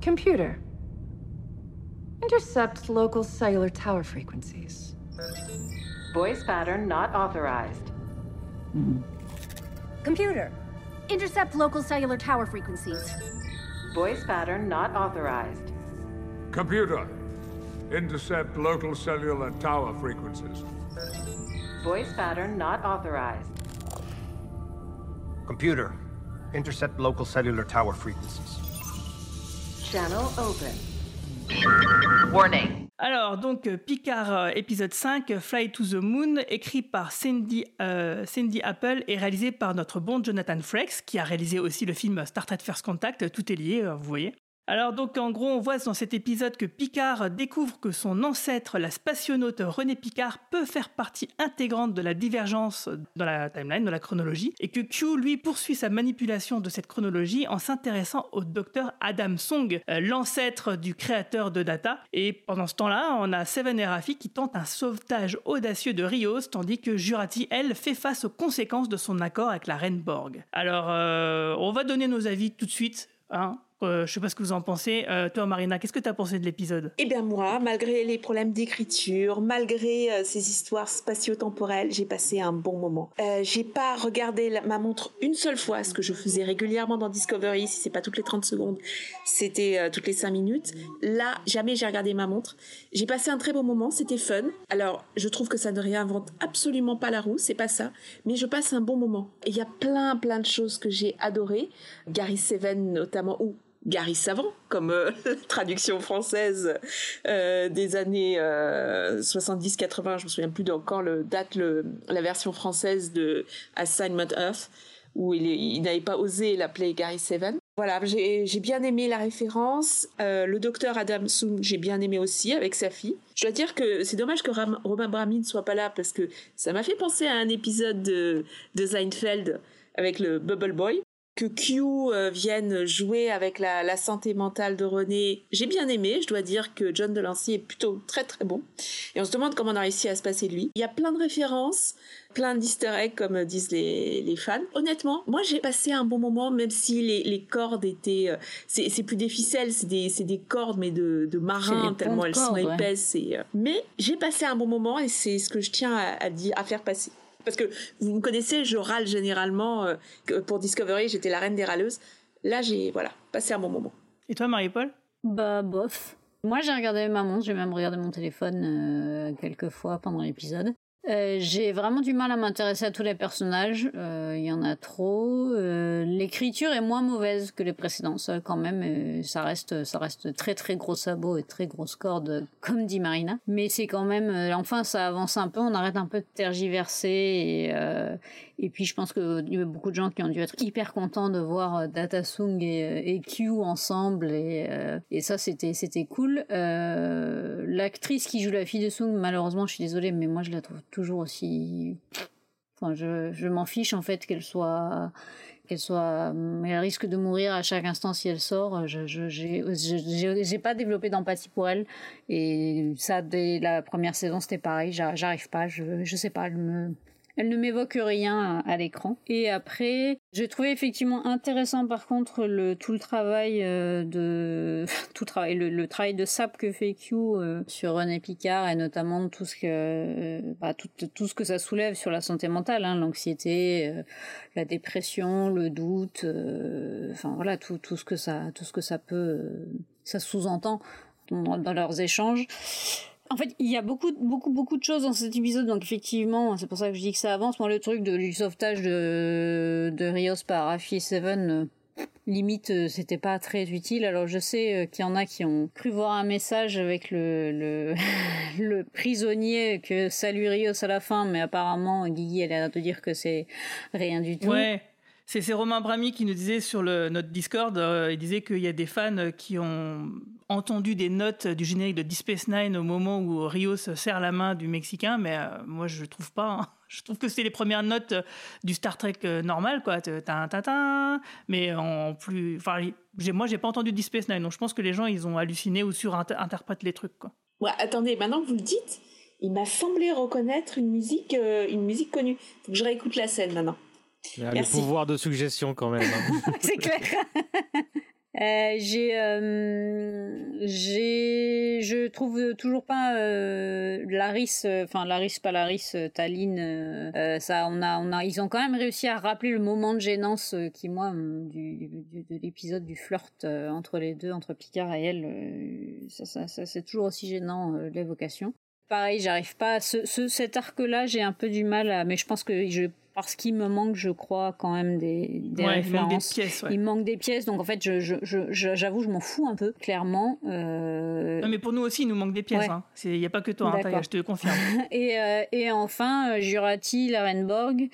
Computer. Intercept local cellular tower frequencies. Voice pattern not authorized. Mm. Computer. Intercept local cellular tower frequencies. Voice pattern not authorized. Computer. Intercept local cellular tower frequencies. Voice pattern not authorized. Computer. Intercept local cellular tower frequencies. Channel open. Warning. Alors, donc, euh, Picard euh, épisode 5, Fly to the Moon, écrit par Cindy, euh, Cindy Apple et réalisé par notre bon Jonathan Frakes, qui a réalisé aussi le film Star Trek First Contact. Tout est lié, vous voyez. Alors donc en gros on voit dans cet épisode que Picard découvre que son ancêtre, la spationaute René Picard, peut faire partie intégrante de la divergence dans la timeline, dans la chronologie, et que Q lui poursuit sa manipulation de cette chronologie en s'intéressant au docteur Adam Song, euh, l'ancêtre du créateur de Data. Et pendant ce temps-là, on a Seven et Raffi qui tentent un sauvetage audacieux de Rios, tandis que Jurati, elle, fait face aux conséquences de son accord avec la reine Borg. Alors euh, on va donner nos avis tout de suite. Hein euh, je sais pas ce que vous en pensez. Euh, toi, Marina, qu'est-ce que tu as pensé de l'épisode? Eh bien moi, malgré les problèmes d'écriture, malgré euh, ces histoires spatio-temporelles, j'ai passé un bon moment. Euh, j'ai pas regardé ma montre une seule fois, ce que je faisais régulièrement dans Discovery, si c'est pas toutes les 30 secondes, c'était toutes les 5 minutes. Là, jamais j'ai regardé ma montre. J'ai passé un très beau moment, c'était fun. Alors, je trouve que ça ne réinvente absolument pas la roue, c'est pas ça, mais je passe un bon moment. Il y a plein, plein de choses que j'ai adorées. Gary Seven notamment, ou Gary Savant, comme euh, traduction française euh, des années euh, 70-80, je me souviens plus d'encore le date le, la version française de Assignment Earth, où il, n'avait pas osé l'appeler Gary Seven. Voilà, j'ai bien aimé la référence. Euh, le docteur Adam Soong, j'ai bien aimé aussi avec sa fille. Je dois dire que c'est dommage que Ram- Romain Brami ne soit pas là parce que ça m'a fait penser à un épisode de, de Seinfeld avec le Bubble Boy que Q euh, vienne jouer avec la, la santé mentale de René, j'ai bien aimé. Je dois dire que John Delancey est plutôt très très bon. Et on se demande comment on a réussi à se passer de lui. Il y a plein de références, plein d'easter eggs comme disent les, les fans. Honnêtement, moi j'ai passé un bon moment, même si les, les cordes étaient... euh, c'est c'est plus des ficelles, c'est des, c'est des cordes, mais de, de marins, tellement elles sont ouais. épaisses. Et, euh, mais j'ai passé un bon moment et c'est ce que je tiens à, à dire, à faire passer. Parce que vous me connaissez, je râle généralement. euh, pour Discovery, j'étais la reine des râleuses. Là, j'ai voilà, passé un bon moment. Et toi, Marie-Paul? Bah, bof. Moi, j'ai regardé ma montre, j'ai même regardé mon téléphone euh, quelques fois pendant l'épisode. Euh, j'ai vraiment du mal à m'intéresser à tous les personnages. Euh, Il y en a trop. Euh, L'écriture est moins mauvaise que les précédents, quand même. ça reste, ça reste très très gros sabots et très grosses cordes, comme dit Marina. Mais c'est quand même, euh, enfin, ça avance un peu. On arrête un peu de tergiverser et et puis je pense qu'il y a beaucoup de gens qui ont dû être hyper contents de voir euh, Data Sung et, et Q ensemble et, et ça c'était c'était cool. L'actrice qui joue la fille de Sung, malheureusement je suis désolée, mais moi je la trouve toujours aussi. Enfin, je, je m'en fiche en fait qu'elle soit qu'elle soit elle risque de mourir à chaque instant si elle sort. Je je j'ai pas développé d'empathie pour elle. Et ça dès la première saison c'était pareil. J'a- j'arrive pas. Je je sais pas elle ne m'évoque rien à, l'écran. Et après, j'ai trouvé effectivement intéressant par contre le tout le travail euh, de tout le travail de sap que fait Q euh, sur René Picard et notamment tout ce que euh, bah, tout, tout ce que ça soulève sur la santé mentale, hein, l'anxiété, la dépression, le doute, enfin voilà tout tout ce que ça tout ce que ça peut ça sous-entend dans leurs échanges. En fait, il y a beaucoup, beaucoup, beaucoup de choses dans cet épisode, donc effectivement, c'est pour ça que je dis que ça avance. Moi, le truc de, du sauvetage de, de Rios par Raffi Seven, euh, limite, euh, c'était pas très utile. Alors, je sais euh, qu'il y en a qui ont cru voir un message avec le, le, le prisonnier que salue Rios à la fin, mais apparemment, Guigui, elle a l'air de dire que c'est rien du tout. Ouais. C'est Romain Brami qui nous disait sur notre Discord, euh, il disait qu'il y a des fans qui ont entendu des notes du générique de Deep Space Nine au moment où Rios serre la main du Mexicain, mais euh, moi je trouve pas. hein. Je trouve que c'est les premières notes du Star Trek euh, normal, quoi. Tin, tin, tin, mais en plus. Enfin, moi j'ai pas entendu Deep Space Nine, donc je pense que les gens ils ont halluciné ou surinterprètent les trucs, attendez, maintenant que vous le dites, il m'a semblé reconnaître une musique, euh, une musique connue. Faut que je réécoute la scène maintenant. A le Merci. pouvoir de suggestion quand même. hein. c'est clair. Euh, j'ai, euh, j'ai, je trouve toujours pas euh, Laris, euh, enfin Laris pas Laris, euh, ça, on a, on a, ils ont quand même réussi à rappeler le moment de gênance qui moi du, du- de l'épisode du flirt entre les deux, entre Picard et elle. ça, ça, ça, c'est toujours aussi gênant l'évocation. Pareil, j'arrive pas. à Ce, ce, cet arc-là, j'ai un peu du mal à. Mais je pense que je, parce qu'il me manque, je crois, quand même des, des Ouais, il manque des références. pièces, ouais. Il manque des pièces, donc en fait, je, je, je, je- j'avoue, je m'en fous un peu, clairement. Euh, Non, mais pour nous aussi, il nous manque des pièces. Ouais. hein. Il n'y a pas que toi, hein, je te confirme. et, euh, et enfin, euh, Jurati, Larenborg.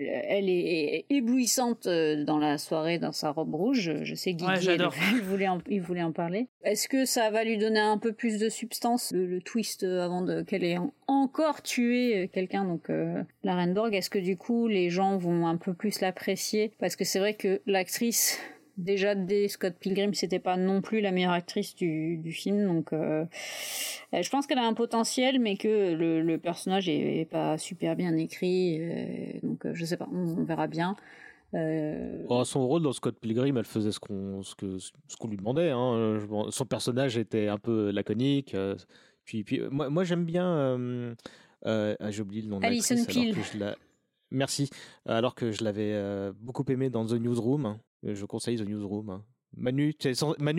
Elle est éblouissante euh, dans la soirée dans sa robe rouge. Je sais Ouais, j'adore. il, voulait en, il voulait en parler. Est-ce que ça va lui donner un peu plus de substance, le, le twist euh, avant de qu'elle ait en- encore tué euh, quelqu'un, donc euh, la Renborg Est-ce que du coup les gens vont un peu plus l'apprécier? Parce que c'est vrai que l'actrice déjà dès Scott Pilgrim c'était pas non plus la meilleure actrice du, du film donc euh, euh, je pense qu'elle a un potentiel mais que le, le personnage est, est pas super bien écrit euh, donc euh, je sais pas on, on verra bien Euh, Oh, son rôle dans Scott Pilgrim, elle faisait ce qu'on ce que ce qu'on lui demandait. hein. Je Son personnage était un peu laconique. Puis, puis moi, moi j'aime bien. ah, J'ai oublié le nom Alison Peel. Merci. Alors que je l'avais euh, beaucoup aimé dans The Newsroom. Je conseille The Newsroom. hein. Manu, t'es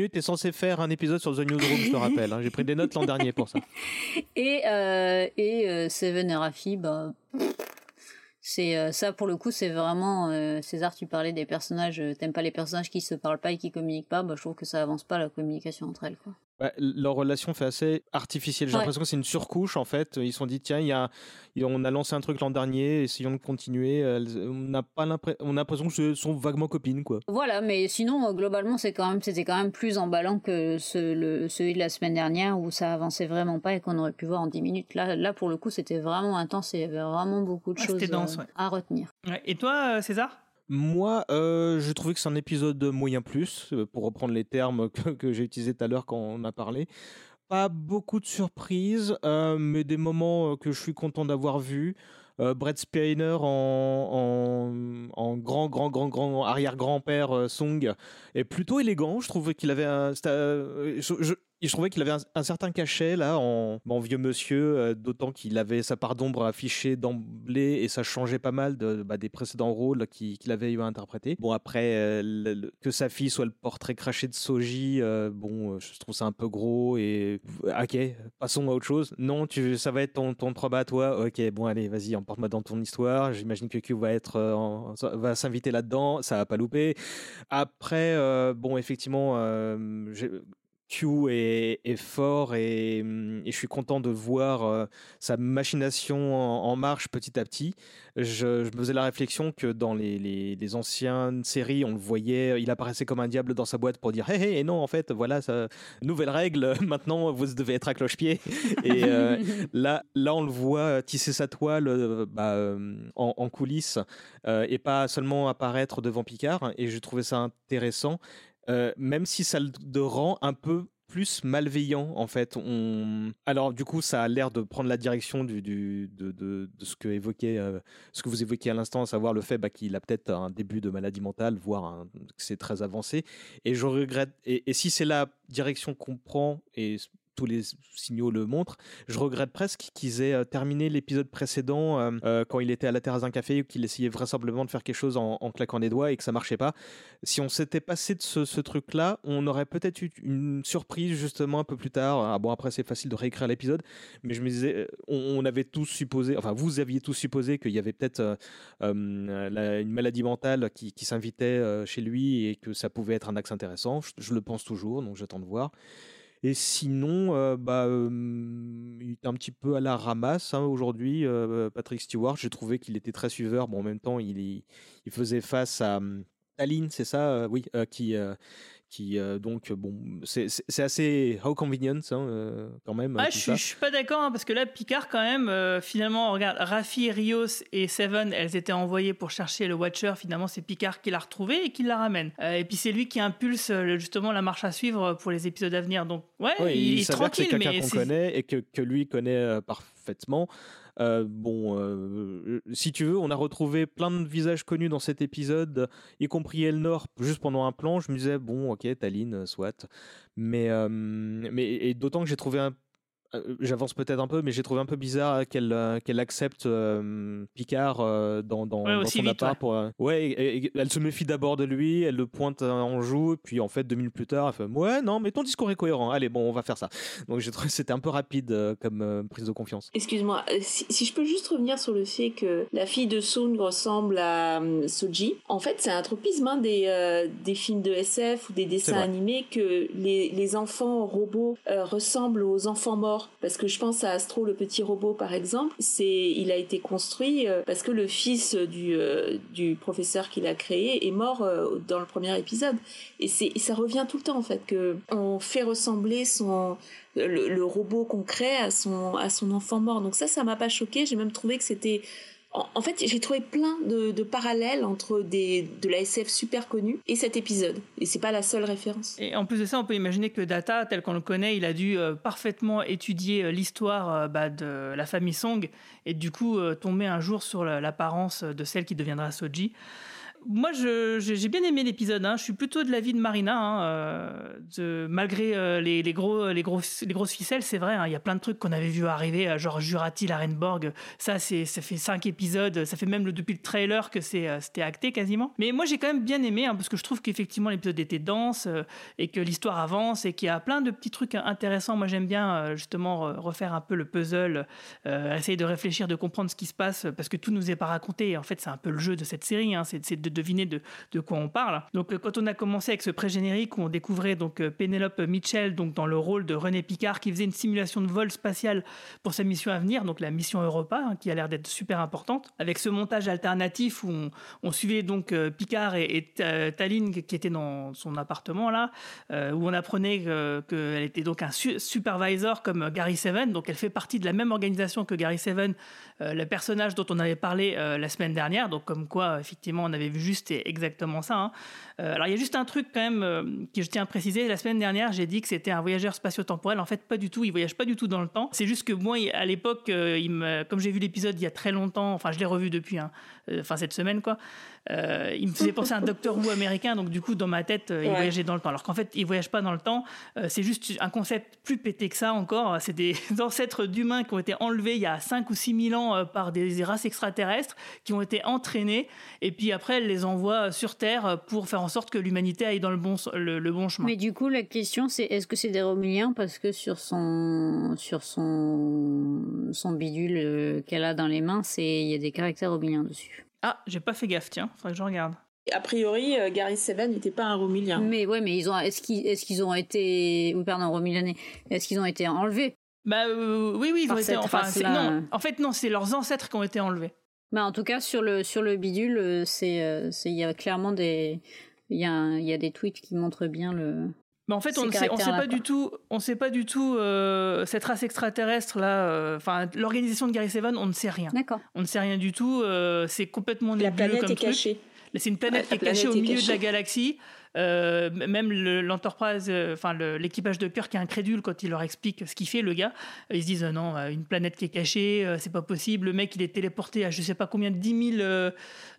t'es censé faire un épisode sur The Newsroom, je te rappelle. hein. J'ai pris des notes l'an dernier pour ça. et euh, et euh, Rafi bah c'est euh, ça pour le coup c'est vraiment euh, César tu parlais des personnages euh, t'aimes pas les personnages qui se parlent pas et qui communiquent pas bah je trouve que ça avance pas la communication entre elles Leur relation fait assez artificielle. J'ai Ouais. l'impression que c'est une surcouche en fait. Ils se sont dit tiens, il y a, on a lancé un truc l'an dernier, essayons de continuer. On n'a pas on a l'impression que ce sont vaguement copines quoi. Voilà, mais sinon euh, globalement c'est quand même c'était quand même plus emballant que ce, le, celui de la semaine dernière où ça avançait vraiment pas et qu'on aurait pu voir en 10 minutes. Là, là pour le coup c'était vraiment intense et il y avait vraiment beaucoup de Ouais, choses dense, euh, ouais. à retenir. Ouais. Et toi, euh, César? Moi, euh, je trouvais que c'est un épisode moyen plus, euh, pour reprendre les termes que, j'ai utilisés tout à l'heure quand on a parlé. Pas beaucoup de surprises, euh, mais des moments que je suis content d'avoir vus. Euh, Brett Spiner en, grand, grand, grand, grand arrière-grand-père Song est plutôt élégant. Je trouvais qu'il avait un, je trouvais qu'il avait un, certain cachet là en, vieux monsieur, euh, d'autant qu'il avait sa part d'ombre affichée d'emblée et ça changeait pas mal bah, des précédents rôles qu'il avait eu à interpréter. Bon après euh, que sa fille soit le portrait craché de Soji, euh, bon je trouve ça un peu gros et ok passons à autre chose. Non tu ça va être ton ton proba à toi? Ok bon allez vas-y emporte-moi dans ton histoire. J'imagine que Q va va s'inviter là-dedans, ça va pas louper. Après bon effectivement Q est, est fort et, hum, et je suis content de voir euh, sa machination en, en marche petit à petit. Je, je me faisais la réflexion que dans les, les, les anciennes séries, on le voyait, il apparaissait comme un diable dans sa boîte pour dire Hé hé, et non, en fait, voilà, ça, nouvelle règle, maintenant vous devez être à cloche-pied. Et euh, là, là, on le voit tisser sa toile bah, en, en coulisses euh, et pas seulement apparaître devant Picard. Et j'ai trouvé ça intéressant. Euh, même si ça le rend un peu plus malveillant en fait. On... Alors du coup, ça a l'air de prendre la direction de, de- de ce que évoquait, euh, ce que vous évoquiez à l'instant, à savoir le fait bah, qu'il a peut-être un début de maladie mentale, voire un- c'est très avancé. Et je regrette. Et, et si c'est la direction qu'on prend et tous les signaux le montrent, je regrette presque qu'ils aient euh, terminé l'épisode précédent euh, euh, quand il était à la terrasse d'un café, qu'il essayait vraisemblablement de faire quelque chose en, claquant des doigts et que ça marchait pas. Si on s'était passé de ce, truc-là, on aurait peut-être eu une surprise justement un peu plus tard. Ah bon, après c'est facile de réécrire l'épisode, mais je me disais, on, avait tous supposé, enfin vous aviez tous supposé qu'il y avait peut-être une maladie mentale qui, s'invitait chez lui et que ça pouvait être un axe intéressant. Je, je le pense toujours, donc j'attends de voir. Et sinon, euh, bah, il est un petit peu à la ramasse hein, aujourd'hui. euh, Patrick Stewart, j'ai trouvé qu'il était très suiveur. Bon, en même temps, il, il faisait face à Taline, c'est ça, euh, oui, qui, qui euh, donc bon, c'est c'est- c'est assez how convenient hein, euh, quand même. Ah, tout je, ça. suis, je suis pas d'accord hein, parce que là, Picard, quand même, euh, finalement, regarde, Raffi, Rios et Seven, elles étaient envoyées pour chercher le Watcher. Finalement, c'est Picard qui l'a retrouvé et qui la ramène. Et puis, c'est lui qui impulse justement la marche à suivre pour les épisodes à venir. Donc, ouais, Ouais, il, il, est s'avère que c'est tranquille, quelqu'un mais qu'on c'est- connaît et que, que lui connaît parfaitement. Euh, bon, euh, si tu veux, on a retrouvé plein de visages connus dans cet épisode, y compris Elnor, juste pendant un plan. Je me disais, bon, ok, Taline, euh, soit. Mais, euh, mais et d'autant que j'ai trouvé un. Euh, J'avance peut-être un peu, mais j'ai trouvé un peu bizarre qu'elle euh, qu'elle accepte euh, Picard euh, dans, dans, Ouais, dans son vite, appart. ouais. Pour, euh, ouais, et- et elle se méfie d'abord de lui, elle le pointe euh, en joue, puis en fait, deux minutes plus tard, elle fait Ouais, non, mais ton discours est cohérent, allez, bon, on va faire ça. Donc j'ai trouvé que c'était un peu rapide euh, comme euh, prise de confiance. Excuse-moi, euh, si, si je peux juste revenir sur le fait que la fille de Sung ressemble à euh, Soji, en fait c'est un tropisme hein, des, euh, des films de SF ou des dessins animés que les, les enfants robots euh, ressemblent aux enfants morts Parce que je pense à Astro, le petit robot, par exemple. C'est, il a été construit euh, parce que le fils du, euh, du professeur qu'il a créé est mort euh, dans le premier épisode. Et c'est, ça revient tout le temps, en fait, que on fait ressembler son, le, robot qu'on crée à son, à son enfant mort. Donc ça, ça m'a pas choqué. J'ai même trouvé que c'était en, fait, j'ai trouvé plein de, parallèles entre de la SF super connue et cet épisode. Et c'est pas la seule référence. Et en plus de ça, on peut imaginer que Data, tel qu'on le connaît, il a dû euh, parfaitement étudier euh, l'histoire euh, bah, de la famille Song et du coup tomber un jour sur l'apparence de celle qui deviendra Soji moi, j'ai bien aimé l'épisode. Hein. Je suis plutôt de l'avis de Marina. Hein, euh, malgré euh, les, gros, les, grosses, les grosses ficelles, c'est vrai. Hein, il y a plein de trucs qu'on avait vu arriver, euh, genre Jurati, Larenborg. Ça, ça fait cinq épisodes. Ça fait même depuis le trailer que c'était acté quasiment. Mais moi, j'ai quand même bien aimé parce que je trouve qu'effectivement l'épisode était dense et que l'histoire avance et qu'il y a plein de petits trucs intéressants. Moi, j'aime bien justement refaire un peu le puzzle, essayer de réfléchir, de comprendre ce qui se passe parce que tout nous est pas raconté. En fait, c'est un peu le jeu de cette série. c'est de deviner de, de, quoi on parle. Donc euh, quand on a commencé avec ce pré-générique où on découvrait donc euh, Penelope Mitchell donc dans le rôle de René Picard qui faisait une simulation de vol spatial pour sa mission à venir, donc la mission Europa hein, qui a l'air d'être super importante, avec ce montage alternatif où on, suivait donc euh, Picard et, et Tallinn qui était dans son appartement là, où on apprenait qu'elle était donc un supervisor comme Gary Seven, donc elle fait partie de la même organisation que Gary Seven, le personnage dont on avait parlé la semaine dernière, donc comme quoi effectivement on avait vu juste exactement ça. Hein. Euh, alors il y a juste un truc quand même euh, que je tiens à préciser. La semaine dernière, j'ai dit que c'était un voyageur spatio-temporel. En fait, pas du tout. Il voyage pas du tout dans le temps. C'est juste que moi, à l'époque, euh, comme j'ai vu l'épisode il y a très longtemps, enfin je l'ai revu depuis, hein, enfin cette semaine quoi. Euh, il me faisait penser à un Docteur Who américain, donc du coup, dans ma tête, euh, il voyageait dans le temps. Alors qu'en fait, il voyage pas dans le temps. Euh, c'est juste un concept plus pété que ça encore. C'est des ancêtres d'humains qui ont été enlevés il y a 5 ou 6 000 ans par des races extraterrestres, qui ont été entraînés, et puis après, elle les envoie sur Terre pour faire en sorte que l'humanité aille dans le bon, le, bon chemin. Mais du coup, la question, c'est est-ce que c'est des Romuliens Parce que sur son, sur son, son bidule qu'elle a dans les mains, il y a des caractères romuliens dessus. Ah, j'ai pas fait gaffe, tiens, faudrait que je regarde. A priori, euh, Gary Seven n'était pas un Romulien. Mais ouais, mais ils ont, est-ce qu'ils, est-ce qu'ils ont été, ou pardon, Romulianais, est-ce qu'ils ont été enlevés? Bah euh, oui, oui, ils ont été. Enfin, non, en fait, non, c'est leurs ancêtres qui ont été enlevés. Bah en tout cas, sur le sur le bidule, euh, c'est, c'est, il y a clairement des, il y a, il y a des tweets qui montrent bien le. Mais en fait, on ne sait, on sait pas du tout, on sait pas du tout euh, cette race extraterrestre là. Euh, enfin, l'organisation de Gary Seven, on ne sait rien. D'accord. On ne sait rien du tout. Euh, c'est complètement nébuleux La planète est cachée. C'est une planète qui est cachée au milieu de la galaxie. Euh, même l'Enterprise, euh, enfin l'équipage de Kirk qui est incrédule quand il leur explique ce qu'il fait, le gars. Ils se disent euh, non, une planète qui est cachée, c'est pas possible. Le mec, il est téléporté à je sais pas combien de 10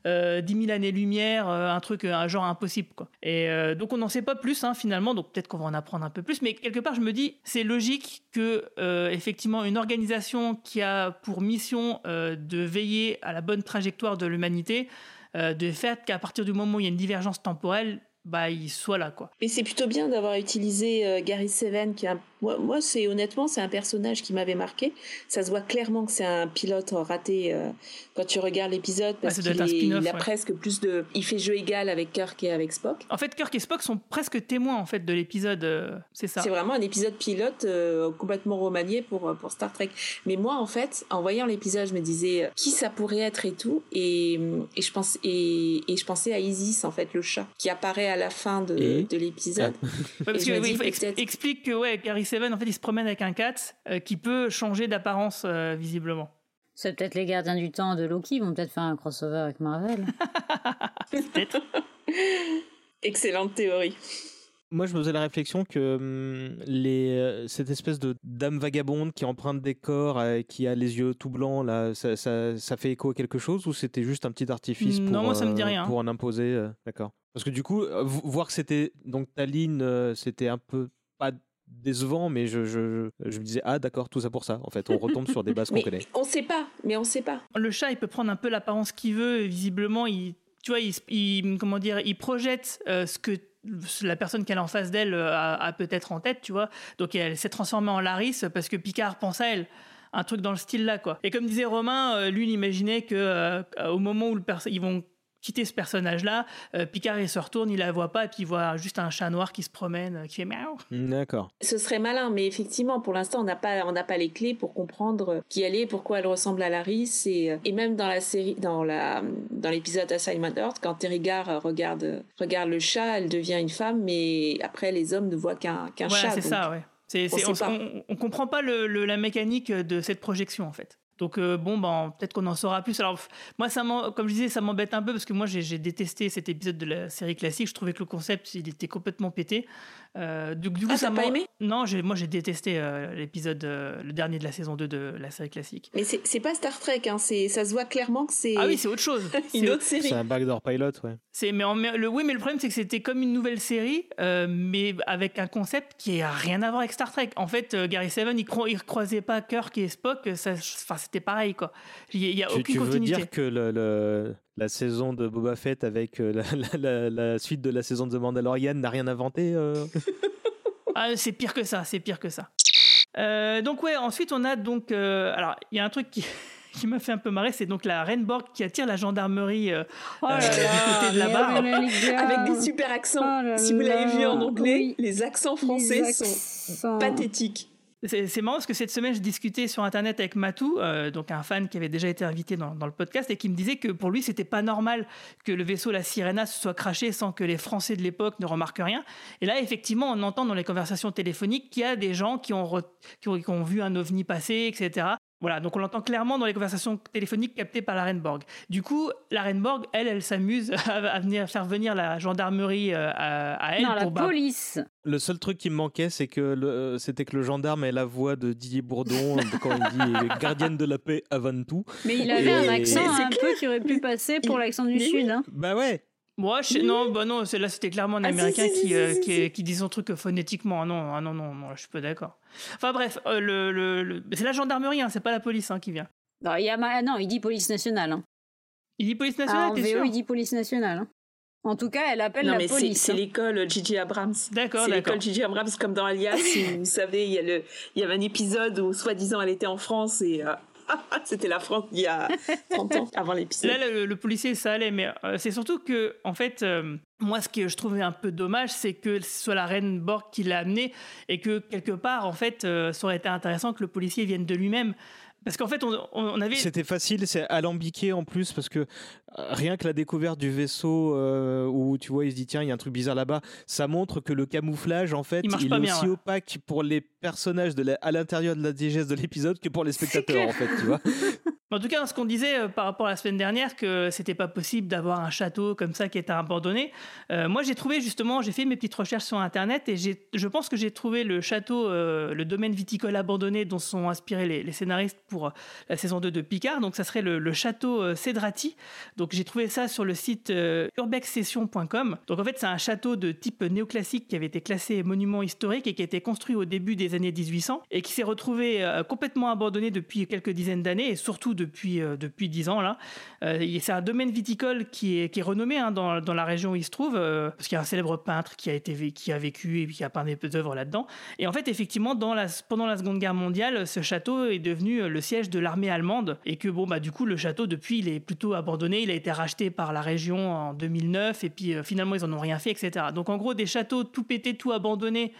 000, années-lumière, un truc, un genre impossible. Quoi. Et donc on n'en sait pas plus hein, finalement, donc peut-être qu'on va en apprendre un peu plus. Mais quelque part, je me dis, c'est logique que effectivement une organisation qui a pour mission de veiller à la bonne trajectoire de l'humanité, de fait qu'à partir du moment où il y a une divergence temporelle, bah il soit là quoi. Mais c'est plutôt bien d'avoir utilisé euh, Gary Seven qui est un moi, c'est honnêtement, c'est un personnage qui m'avait marqué. Ça se voit clairement que c'est un pilote raté euh, quand tu regardes l'épisode parce qu'il a presque plus de, il fait jeu égal avec Kirk et avec Spock. En fait, Kirk et Spock sont presque témoins en fait de l'épisode. Euh, c'est ça. C'est vraiment un épisode pilote euh, complètement remanié pour pour Star Trek. Mais moi, en fait, en voyant l'épisode, je me disais qui ça pourrait être et tout, et, et je pense et, et, je pensais à Isis en fait, le chat qui apparaît à la fin de, de l'épisode. parce que explique que ouais, Gary Seven, en fait, il se promène avec un cat euh, qui peut changer d'apparence euh, visiblement. C'est peut-être les gardiens du temps de Loki vont peut-être faire un crossover avec Marvel. peut-être. Excellente théorie. Moi, je me faisais la réflexion que hum, les, euh, cette espèce de dame vagabonde qui emprunte des corps, qui a les yeux tout blancs, là, ça, ça, fait écho à quelque chose ou c'était juste un petit artifice pour, non, moi, ça me dit rien. pour en imposer D'accord. Parce que du coup, voir que c'était donc Taline, c'était un peu pas décevant, mais je, je, je me disais, ah d'accord, tout ça pour ça. En fait, on retombe sur des bases qu'on connaît. On sait pas, mais on sait pas. Le chat, il peut prendre un peu l'apparence qu'il veut, visiblement, il, tu vois, il, comment dire, il projette euh, ce que la personne qu'elle a en face d'elle euh, a, peut-être en tête, tu vois. Donc elle s'est transformée en Laris parce que Picard pense à elle un truc dans le style là quoi. Et comme disait Romain, euh, lui il imaginait que au moment où le ils vont quitter ce personnage-là. Euh, Picard, il se retourne, il la voit pas, et puis il voit juste un chat noir qui se promène, euh, qui fait miaou. D'accord. Ce serait malin, mais effectivement, pour l'instant, on n'a pas, on n'a pas les clés pour comprendre qui elle est, pourquoi elle ressemble à Laris, et, et même dans la série, dans la, dans l'épisode Assignment Earth, quand Terrigar regarde, regarde le chat, elle devient une femme, mais après, les hommes ne voient qu'un, qu'un Voilà, chat. c'est donc- ça, ouais. C'est, on on comprend pas le, le- la mécanique de cette projection en fait. Donc euh, bon, ben, peut-être qu'on en saura plus. Alors moi, comme je disais, ça m'embête un peu parce que moi, j'ai détesté cet épisode de la série classique. Je trouvais que le concept, il était complètement pété. Euh, du, du coup, Ah, ça m'en- aimé? Non, j'ai, moi, j'ai détesté euh, l'épisode, euh, le dernier de la saison 2 de la série classique. Mais c'est, c'est pas Star Trek, hein, c'est, ça se voit clairement que c'est Ah oui, c'est autre chose. une C'est- autre série. C'est un backdoor pilot, ouais. C'est mais, en- le oui mais le problème c'est que c'était comme une nouvelle série euh, mais avec un concept qui a rien à voir avec Star Trek. En fait euh, Gary Seven il, cro- il recroisait pas Kirk et Spock enfin c'était pareil quoi. Il y a, il y a Tu, aucune tu veux continuité. dire que le, le- la saison de Boba Fett avec euh, la, la- la- la suite de la saison de The Mandalorian n'a rien inventé euh Ah, c'est pire que ça, c'est pire que ça. Euh, donc ouais, ensuite on a donc euh, alors il y a un truc qui qui m'a fait un peu marrer, c'est donc la Renborg qui attire la gendarmerie euh, Oh là euh, là, du côté de là-bas. gars. Avec des super accents. Oh si vous l'avez vu en anglais, oui. les accents français Les sont pathétiques. C'est marrant parce que cette semaine, je discutais sur Internet avec Matou, euh, donc un fan qui avait déjà été invité dans, le podcast, et qui me disait que pour lui, c'était pas normal que le vaisseau, la Sirena, se soit craché sans que les Français de l'époque ne remarquent rien. Et là, effectivement, on entend dans les conversations téléphoniques qu'il y a des gens qui ont, qui ont vu un ovni passer, etc. Voilà, donc on l'entend clairement dans les conversations téléphoniques captées par la Renborg. Du coup, la Renborg, elle, elle s'amuse à, à venir faire venir la gendarmerie euh, à, à elle Non, la pour bah, police. Le seul truc qui me manquait, c'est que le- euh, c'était que le gendarme ait la voix de Didier Bourdon quand il dit gardienne de la paix avant tout. Mais il avait un accent un peu qui aurait pu passer pour l'accent du. Sud. Hein. Bah ouais. Moi, je- non, bah non, c'est- là c'était clairement un Ah, américain si, qui, si, euh, si, qui, si. qui dit son truc phonétiquement. Ah non, ah non, non, non, je suis pas d'accord. Enfin bref, euh, le, le- le- c'est la gendarmerie, hein, c'est pas la police hein, qui vient. Non, il y a ma- non, il dit police nationale. Hein. Il dit police Ah, nationale, en t'es VO, sûr il dit police nationale. hein. En tout cas, elle appelle Non, la mais c'est, police. c'est hein. l'école Gigi Abrams. D'accord, C'est l'école Gigi Abrams comme dans Alias. vous savez, il y, a le, il y avait un épisode où, soi-disant, elle était en France et euh, c'était la France il y a 30 ans avant l'épisode. Là, le, policier, ça allait, mais euh, c'est surtout que, en fait, euh, moi, ce que je trouvais un peu dommage, c'est que ce soit la reine Borg qui l'a amené et que quelque part, en fait, euh, ça aurait été intéressant que le policier vienne de lui-même. Parce qu'en fait, on, avait. C'était facile, c'est alambiqué en plus parce que euh, rien que la découverte du vaisseau euh, où tu vois il se dit tiens il y a un truc bizarre là-bas, ça montre que le camouflage en fait Il est bien, aussi ouais. opaque pour les personnages de la- à l'intérieur de la digeste de l'épisode que pour les spectateurs en fait tu vois. En tout cas, ce qu'on disait euh, par rapport à la semaine dernière, que c'était pas possible d'avoir un château comme ça qui était abandonné. euh, moi, j'ai trouvé justement, j'ai fait mes petites recherches sur Internet et je pense que j'ai trouvé le château, euh, le domaine viticole abandonné dont sont inspirés les, scénaristes pour la saison 2 de Picard. Donc, ça serait le, château Cedrati. Donc, j'ai trouvé ça sur le site euh, urbexsession.com. Donc, en fait, c'est un château de type néoclassique qui avait été classé monument historique et qui a été construit au début des années 1800 et qui s'est retrouvé complètement abandonné depuis quelques dizaines d'années et surtout depuis, euh, depuis 10 ans. là. Euh, c'est un domaine viticole qui est, qui est renommé hein, dans, dans la région où il se trouve, euh, parce qu'il y a un célèbre peintre qui a, été, qui a vécu et qui a peint des œuvres là-dedans. Et en fait, effectivement, pendant la Seconde Guerre mondiale, ce château est devenu euh, le siège de l'armée allemande et que, bon, bah, du coup, le château, depuis, il est plutôt abandonné. Il a été racheté par la région en 2009 et puis finalement, ils en ont rien fait, etc. Donc, en gros, des châteaux tout pétés, tout abandonnés.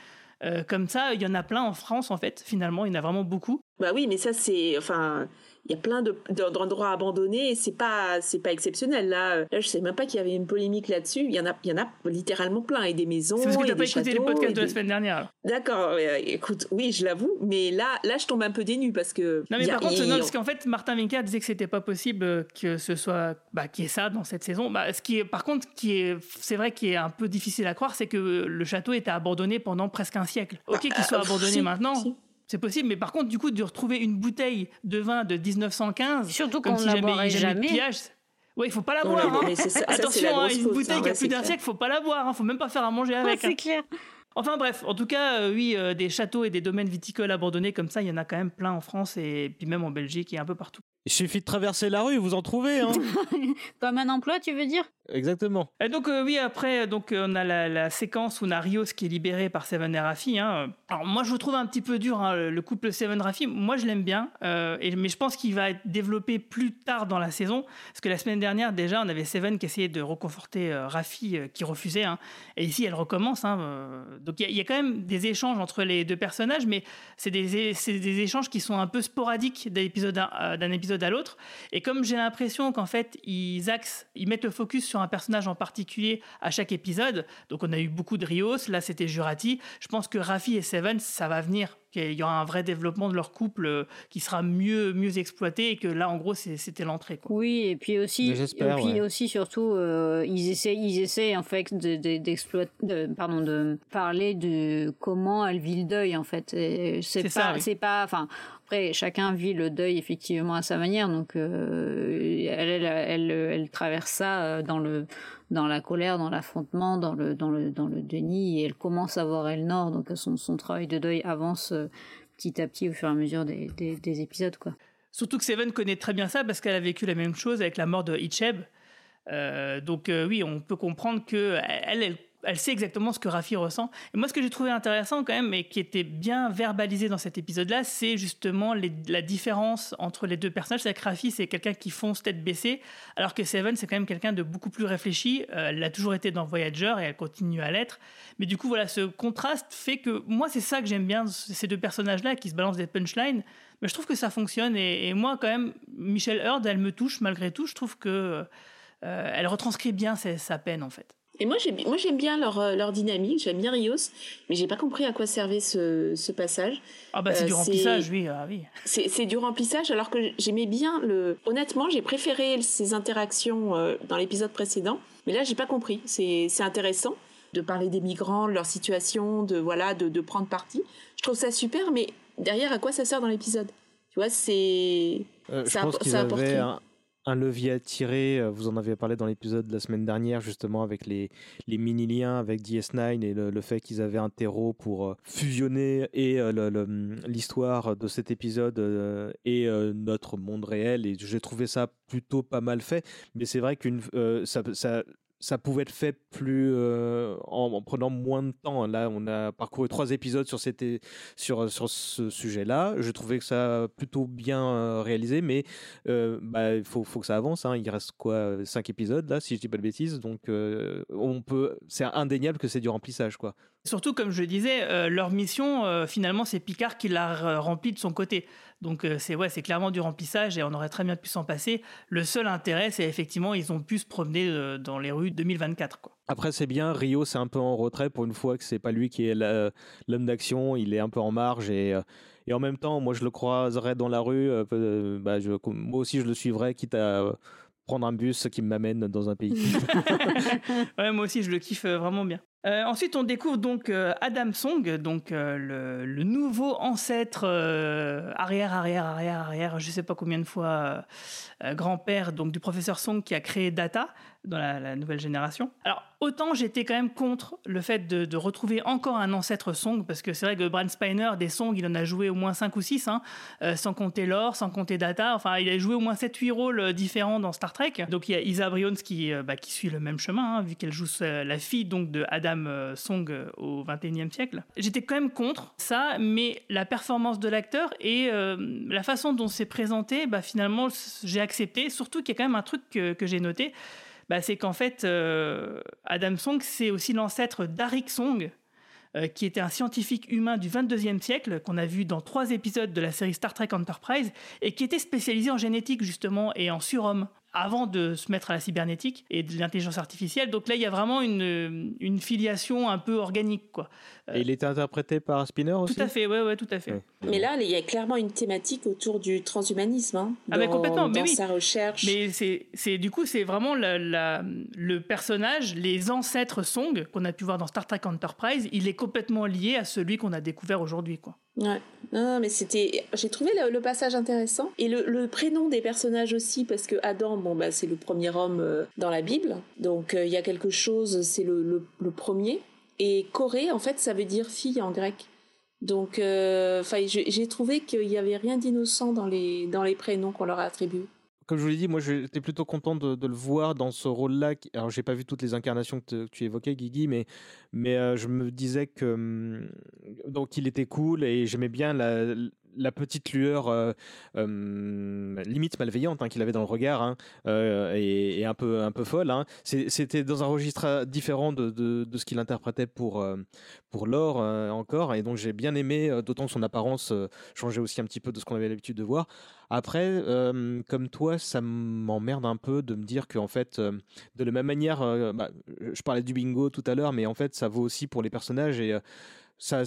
comme ça, il y en a plein en France en fait. Finalement, il y en a vraiment beaucoup. Bah oui, mais ça, c'est. Enfin. Il y a plein de- de- d'endroits abandonnés et c'est pas c'est pas exceptionnel là. Euh, Là, je sais même pas qu'il y avait une polémique là-dessus. Il y en a il y en a littéralement plein et des maisons. C'est parce que t'as pas écouté podcasts et de la semaine dernière. D'accord. écoute, oui, je l'avoue, mais là là je tombe un peu dénu parce que. Non mais par contre, non, parce qu'en fait, Martin Winkler disait que c'était pas possible euh, que ce soit, bah, qu'il y ait ça dans cette saison. Bah, ce qui est, par contre, qui est, c'est vrai, qui est un peu difficile à croire, c'est que le château était abandonné pendant presque un siècle. Ok, qu'il soit euh, abandonné maintenant. C'est possible, mais par contre, du coup, de retrouver une bouteille de vin de 1915, Surtout comme qu'on si la jamais boirait il y avait de jamais. pillage. Ouais, il faut pas la Non, boire. mais- hein. mais ça- Attention, la hein, une faute, bouteille qui a ouais, plus d'un siècle, faut pas la boire. Hein. Faut même pas faire à manger avec. hein. c'est clair. Enfin bref, en tout cas, euh, oui, euh, des châteaux et des domaines viticoles abandonnés comme ça, il y en a quand même plein en France et puis même en Belgique et un peu partout. Il suffit de traverser la rue, vous en trouvez. Hein Comme un emploi, tu veux dire? Exactement. Et donc euh, oui, après, donc euh, on a la, la séquence où on a Rios qui est libéré par Seven et Rafi. Hein. Alors moi, je trouve un petit peu dur, hein, le- le couple Seven Rafi. Moi, je l'aime bien, euh, et, mais je pense qu'il va être développé plus tard dans la saison, parce que la semaine dernière déjà, on avait Seven qui essayait de reconforter euh, Rafi, euh, qui refusait, hein. et ici elle recommence. hein, euh. donc il y, a- il y a quand même des échanges entre les deux personnages, mais c'est des, échanges qui sont un peu sporadiques d'un épisode à, euh, d'un épisode à l'autre. Et comme j'ai l'impression qu'en fait, ils axent, ils mettent le focus sur un personnage en particulier à chaque épisode. Donc on a eu beaucoup de Rios, là c'était Jurati. Je pense que Rafi et Seven, ça va venir. Qu'il y aura un vrai développement de leur couple euh, qui sera mieux, mieux exploité et que là, en gros, c'était l'entrée. Oui, et puis aussi, et puis ouais. aussi surtout, euh, ils essaient, ils essaient en fait de, de, d'exploiter, de- pardon, de parler de comment elle vit le deuil en fait. C'est pas, ça, oui. c'est pas, enfin, après chacun vit le deuil effectivement à sa manière, donc euh, elle, elle, elle, elle traverse ça dans le, dans la colère, dans l'affrontement, dans le, dans le, dans le déni, et elle commence à voir Elnor, donc son, son travail de deuil avance euh, petit à petit au fur et à mesure des, des, des épisodes, quoi. Surtout que Seven connaît très bien ça parce qu'elle a vécu la même chose avec la mort de Icheb. Euh, donc euh, oui, on peut comprendre que elle, elle, elle sait exactement ce que Rafi ressent. Et moi, ce que j'ai trouvé intéressant quand même, et qui était bien verbalisé dans cet épisode-là, c'est justement la différence entre les deux personnages. C'est que Rafi, c'est quelqu'un qui fonce tête baissée, alors que Seven, c'est quand même quelqu'un de beaucoup plus réfléchi. Euh, elle a toujours été dans Voyager et elle continue à l'être. Mais du coup, voilà, ce contraste fait que moi, c'est ça que j'aime bien, ces deux personnages-là qui se balancent des punchlines. Mais je trouve que ça fonctionne. Et, moi, quand même, Michelle Heard, elle me touche malgré tout. Je trouve que euh, elle retranscrit bien sa peine, en fait. Et moi, j'aime moi, j'aime bien leur, euh, leur dynamique, j'aime bien Rios, mais j'ai pas compris à quoi servait ce, ce passage. Ah bah c'est Euh, du c'est- remplissage, oui, ah oui. C'est c'est du remplissage, alors que j'aimais bien le. Honnêtement, j'ai préféré ces interactions euh, dans l'épisode précédent, mais là, j'ai pas compris. C'est c'est intéressant de parler des migrants, de leur situation, de voilà, de, de prendre parti. Je trouve ça super, mais derrière, à quoi ça sert dans l'épisode? Tu vois, c'est. Euh, je Ça pense appo- qu'ils ça avaient un, un levier à tirer. euh, Vous en avez parlé dans l'épisode de la semaine dernière, justement, avec les, les mini-liens avec DS9 et le, fait qu'ils avaient un terreau pour euh, fusionner et euh, le- l'histoire de cet épisode et notre monde réel. Et j'ai trouvé ça plutôt pas mal fait. Mais c'est vrai qu'une ça, ça pouvait être fait plus euh, en, en prenant moins de temps. Là, on a parcouru trois épisodes sur, cette, sur, sur ce sujet-là. Je trouvais que ça a plutôt bien euh, réalisé, mais euh, bah, il faut, faut que ça avance. hein. Il reste quoi euh, Cinq épisodes, là, si je dis pas de bêtises. Donc, euh, on peut, c'est indéniable que c'est du remplissage, quoi. Surtout, comme je le disais, euh, leur mission, euh, finalement, c'est Picard qui l'a remplie de son côté. Donc, euh, c'est ouais, c'est clairement du remplissage et on aurait très bien pu s'en passer. Le seul intérêt, c'est effectivement, ils ont pu se promener dans les rues 2024. Quoi. Après, c'est bien. Rio, c'est un peu en retrait pour une fois que c'est pas lui qui est l'homme d'action. Il est un peu en marge et. et en même temps, moi, je le croiserais dans la rue. bah, je, moi aussi, je le suivrais, quitte à prendre un bus qui m'amène dans un pays. Ouais, moi aussi, je le kiffe vraiment bien. Euh, ensuite, on découvre donc euh, Adam Song, donc euh, le, nouveau ancêtre arrière, arrière, arrière, arrière, je sais pas combien de fois grand-père donc du professeur Song qui a créé Data dans la, nouvelle génération. Alors autant j'étais quand même contre le fait de, retrouver encore un ancêtre Song parce que c'est vrai que Bran Spiner des Song il en a joué au moins 5 ou 6 hein, euh, sans compter Lore, sans compter Data. Enfin il a joué au moins 7-8 rôles euh, différents dans Star Trek. Donc il y a Isa qui, euh, bah, qui suit le même chemin hein, vu qu'elle joue la fille donc de Adam Song au 21e siècle. J'étais quand même contre ça, mais la performance de l'acteur et la façon dont c'est présenté, bah, finalement j'ai accepté. Surtout qu'il y a quand même un truc que j'ai noté, bah, c'est qu'en fait euh, Adam Song c'est aussi l'ancêtre d'Arik Song. euh, qui était un scientifique humain du 22e siècle, qu'on a vu dans trois épisodes de la série Star Trek Enterprise, et qui était spécialisé en génétique justement et en surhomme avant de se mettre à la cybernétique et de l'intelligence artificielle. Donc là, il y a vraiment une, une filiation un peu organique, quoi. et il était interprété par Spinner aussi Tout à fait, ouais, ouais, tout à fait. Ouais. Mais là, il y a clairement une thématique autour du transhumanisme. Hein, Ah, mais dans- complètement, mais dans oui. sa recherche. Mais c'est, c'est du coup, c'est vraiment la- la- le personnage, les ancêtres Song qu'on a pu voir dans Star Trek Enterprise, il est complètement lié à celui qu'on a découvert aujourd'hui, quoi. Ouais. Non, mais c'était. J'ai trouvé le, passage intéressant et le, prénom des personnages aussi parce que Adam, bon bah c'est le premier homme euh, dans la Bible, donc euh, il y a quelque chose, c'est le, le, le premier. Et Corée, en fait, ça veut dire fille en grec. Donc, euh, enfin, j'ai trouvé qu'il n'y avait rien d'innocent dans les, dans les prénoms qu'on leur a attribués comme je vous l'ai dit, moi j'étais plutôt content de, le voir dans ce rôle-là. Alors j'ai pas vu toutes les incarnations que, tu évoquais, Guigui, mais, mais euh, je me disais que hum, donc il était cool et j'aimais bien la, la petite lueur euh, euh, limite malveillante hein, qu'il avait dans le regard hein, euh, et, un peu un peu folle. Hein. C'était dans un registre différent de, de, ce qu'il interprétait pour pour l'or encore et donc j'ai bien aimé, d'autant que son apparence changeait aussi un petit peu de ce qu'on avait l'habitude de voir. Après, comme toi, ça m'emmerde un peu de me dire qu'en fait, de la même manière, bah, je parlais du bingo tout à l'heure, mais en fait, ça vaut aussi pour les personnages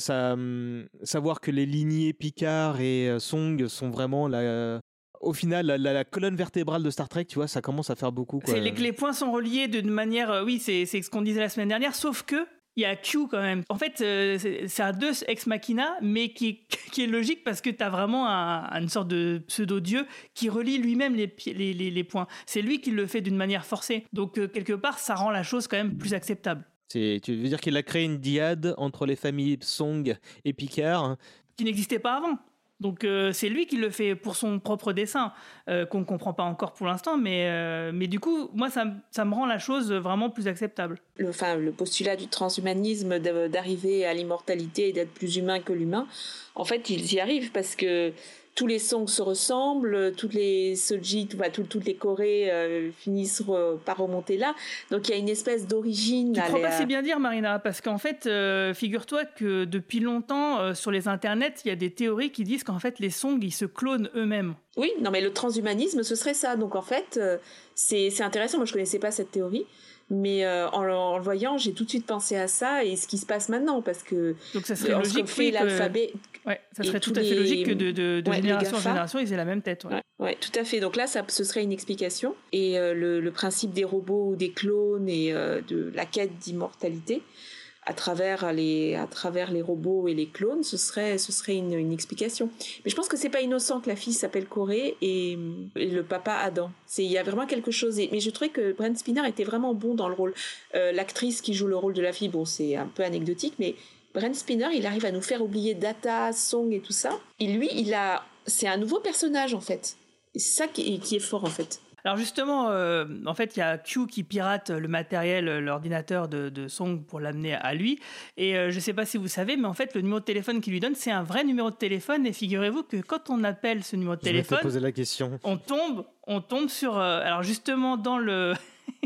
hum, savoir que les lignées Picard et euh, Song sont vraiment la, au final, la, colonne vertébrale de Star Trek, tu vois, ça commence à faire beaucoup. Les, points sont reliés d'une manière, euh, oui, c'est ce qu'on disait la semaine dernière, sauf que il y a Q quand même. En fait, euh, c'est un deux ex machina, mais qui, qui est logique parce que tu as vraiment une sorte de pseudo-dieu qui relie lui-même les, les, les, points. C'est lui qui le fait d'une manière forcée. Donc, quelque part, ça rend la chose quand même plus acceptable tu veux dire qu'il a créé une diade entre les familles Song et Picard Qui n'existait pas avant. Donc euh, c'est lui qui le fait pour son propre dessin, euh, qu'on ne comprend pas encore pour l'instant, mais, euh, mais du coup, moi, ça, ça, me rend la chose vraiment plus acceptable. Le, enfin, le postulat du transhumanisme, d'arriver à l'immortalité et d'être plus humain que l'humain, en fait, ils y arrivent parce que tous les songs se ressemblent, toutes les Soji, toutes les Corées euh, finissent par remonter là. Donc il y a une espèce d'origine. Tu crois pas si bien dire, Marina, parce qu'en fait, euh, figure-toi que depuis longtemps, euh, sur les internets, il y a des théories qui disent qu'en fait, les songs, ils se clonent eux-mêmes. Oui, non, mais le transhumanisme, ce serait ça. Donc en fait, c'est intéressant. Moi, je connaissais pas cette théorie. Mais euh, en, le voyant, j'ai tout de suite pensé à ça et ce qui se passe maintenant parce que donc ça serait logique fait l'alphabet. Ouais, ça serait tout à fait logique que de, de, génération en génération ils aient la même tête. Ouais. ouais. tout à fait. Donc là, ça, ce serait une explication et euh, le, le, principe des robots ou des clones et euh, de la quête d'immortalité à travers les à travers les robots et les clones, ce serait ce serait une, une explication. Mais je pense que c'est pas innocent que la fille s'appelle Corée et, le papa Adam. C'est il y a vraiment quelque chose. mais je trouvais que Brent Spinner était vraiment bon dans le rôle. Euh, l'actrice qui joue le rôle de la fille, bon c'est un peu anecdotique, mais Brent Spinner, il arrive à nous faire oublier Data, Song et tout ça. Et lui, il a c'est un nouveau personnage en fait. C'est ça qui qui est fort en fait. Alors justement, euh, en fait, il y a Q qui pirate le matériel, euh, l'ordinateur de, Song pour l'amener à lui. Et euh, je ne sais pas si vous savez, mais en fait, le numéro de téléphone qu'il lui donne, c'est un vrai numéro de téléphone. Et figurez-vous que quand on appelle ce numéro de téléphone, poser la question. on tombe, on tombe sur. alors justement, dans le,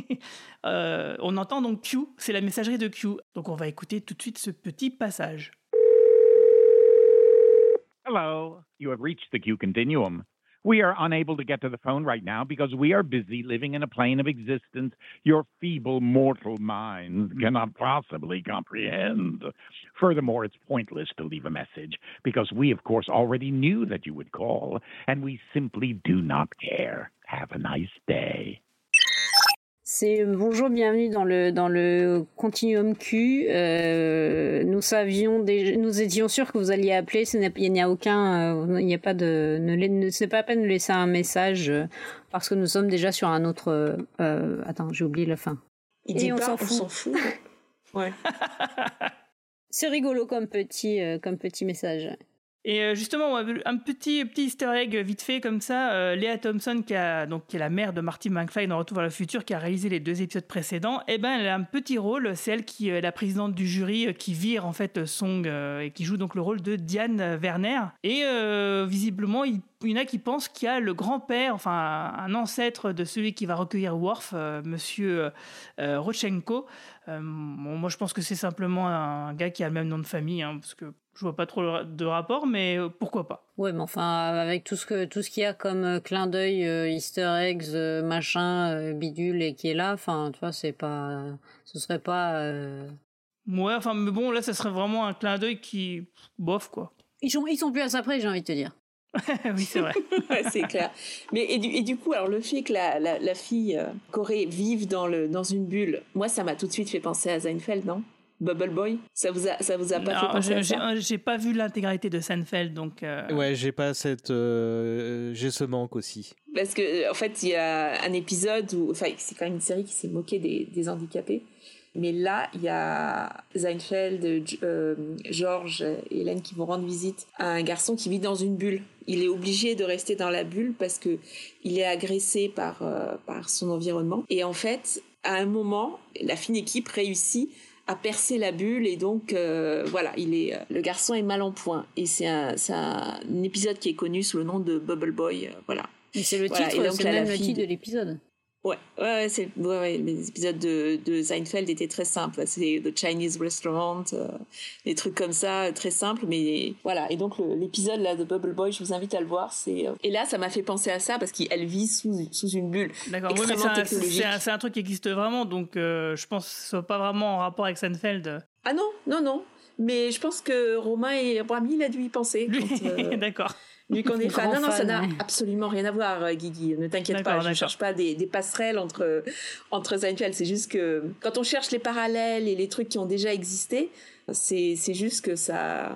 on entend donc Q, c'est la messagerie de Q. Donc on va écouter tout de suite ce petit passage. Hello, you have reached the Q continuum. We are unable to get to the phone right now because we are busy living in a plane of existence your feeble mortal minds mm-hmm. cannot possibly comprehend. Furthermore, it's pointless to leave a message because we, of course, already knew that you would call, and we simply do not care. Have a nice day. C'est bonjour, bienvenue dans le dans le continuum Q. Euh, nous savions nous étions sûrs que vous alliez appeler. il n'y a aucun, euh, il n'y a pas de, ne, ne c'est pas à peine de laisser un message euh, parce que nous sommes déjà sur un autre. Attends, j'ai oublié la fin. Il dit on s'en fout. fout. ouais. c'est rigolo comme petit comme petit message. Et euh, justement, un petit, petit easter egg vite fait comme ça, euh, Léa Thompson, qui, donc, qui est la mère de Marty McFly dans Retour vers le futur, qui a réalisé les deux épisodes précédents, eh ben, elle a un petit rôle, c'est elle qui est la présidente du jury, euh, qui vire en fait Song et qui joue donc le rôle de Diane Werner. Et visiblement, il y en a qui pensent qu'il y a le grand-père, enfin un ancêtre de celui qui va recueillir Worf, euh, Monsieur euh, Rochenko. Euh, moi, je pense que c'est simplement un gars qui a le même nom de famille, hein, parce que je vois pas trop de rapport, mais pourquoi pas. Ouais, mais enfin, avec tout ce que tout ce qu'il y a comme clin d'œil, Easter eggs, machin, bidule et qui est là, enfin, tu vois, c'est pas, ce serait pas. Ouais, enfin, mais bon, là, ça serait vraiment un clin d'œil qui, bof, quoi. Ils sont, ils sont plus à ça près, j'ai envie de te dire. oui, c'est vrai. c'est clair. Mais et du, et du, coup, alors le fait que la, la, fille euh, Corée vive dans, le, dans une bulle, moi, ça m'a tout de suite fait penser à Seinfeld, non? Bubble Boy Ça vous a, ça vous a pas fait penser à ça J'ai pas vu l'intégralité de Seinfeld, donc. Euh, ouais, j'ai pas cette. Euh, j'ai ce manque aussi. Parce que, en fait, il y a un épisode où. Enfin, c'est quand même une série qui s'est moquée des, des handicapés. Mais là, il y a Seinfeld, euh, George et Hélène qui vont rendre visite à un garçon qui vit dans une bulle. Il est obligé de rester dans la bulle parce que il est agressé par, euh, par son environnement. Et en fait, à un moment, la fine équipe réussit à percer la bulle et donc euh, voilà, il est le garçon est mal en point et c'est un, un, épisode qui est connu sous le nom de Bubble Boy, voilà. Mais c'est le titre, c'est même le titre de l'épisode. Ouais, ouais, c'est, ouais, les épisodes de, de Seinfeld étaient très simples. C'est The Chinese Restaurant, euh, des trucs comme ça, très simples. Mais voilà. Et donc l'épisode là de Bubble Boy, je vous invite à le voir. C'est euh, et là, ça m'a fait penser à ça parce qu'elle vit sous, sous une bulle. D'accord. Oui, c'est un, un, truc qui existe vraiment. Donc euh, je pense que ce soit pas vraiment en rapport avec Seinfeld. Ah non, non, non. Mais je pense que Romain et Brami, il a dû y penser. D'accord. Lui qu'on est fan. Non, non, ça n'a absolument rien à voir, euh, Guigui. Ne t'inquiète pas, je ne cherche pas des, des, passerelles entre, entre Seinfeld. C'est juste que quand on cherche les parallèles et les trucs qui ont déjà existé, c'est juste que ça.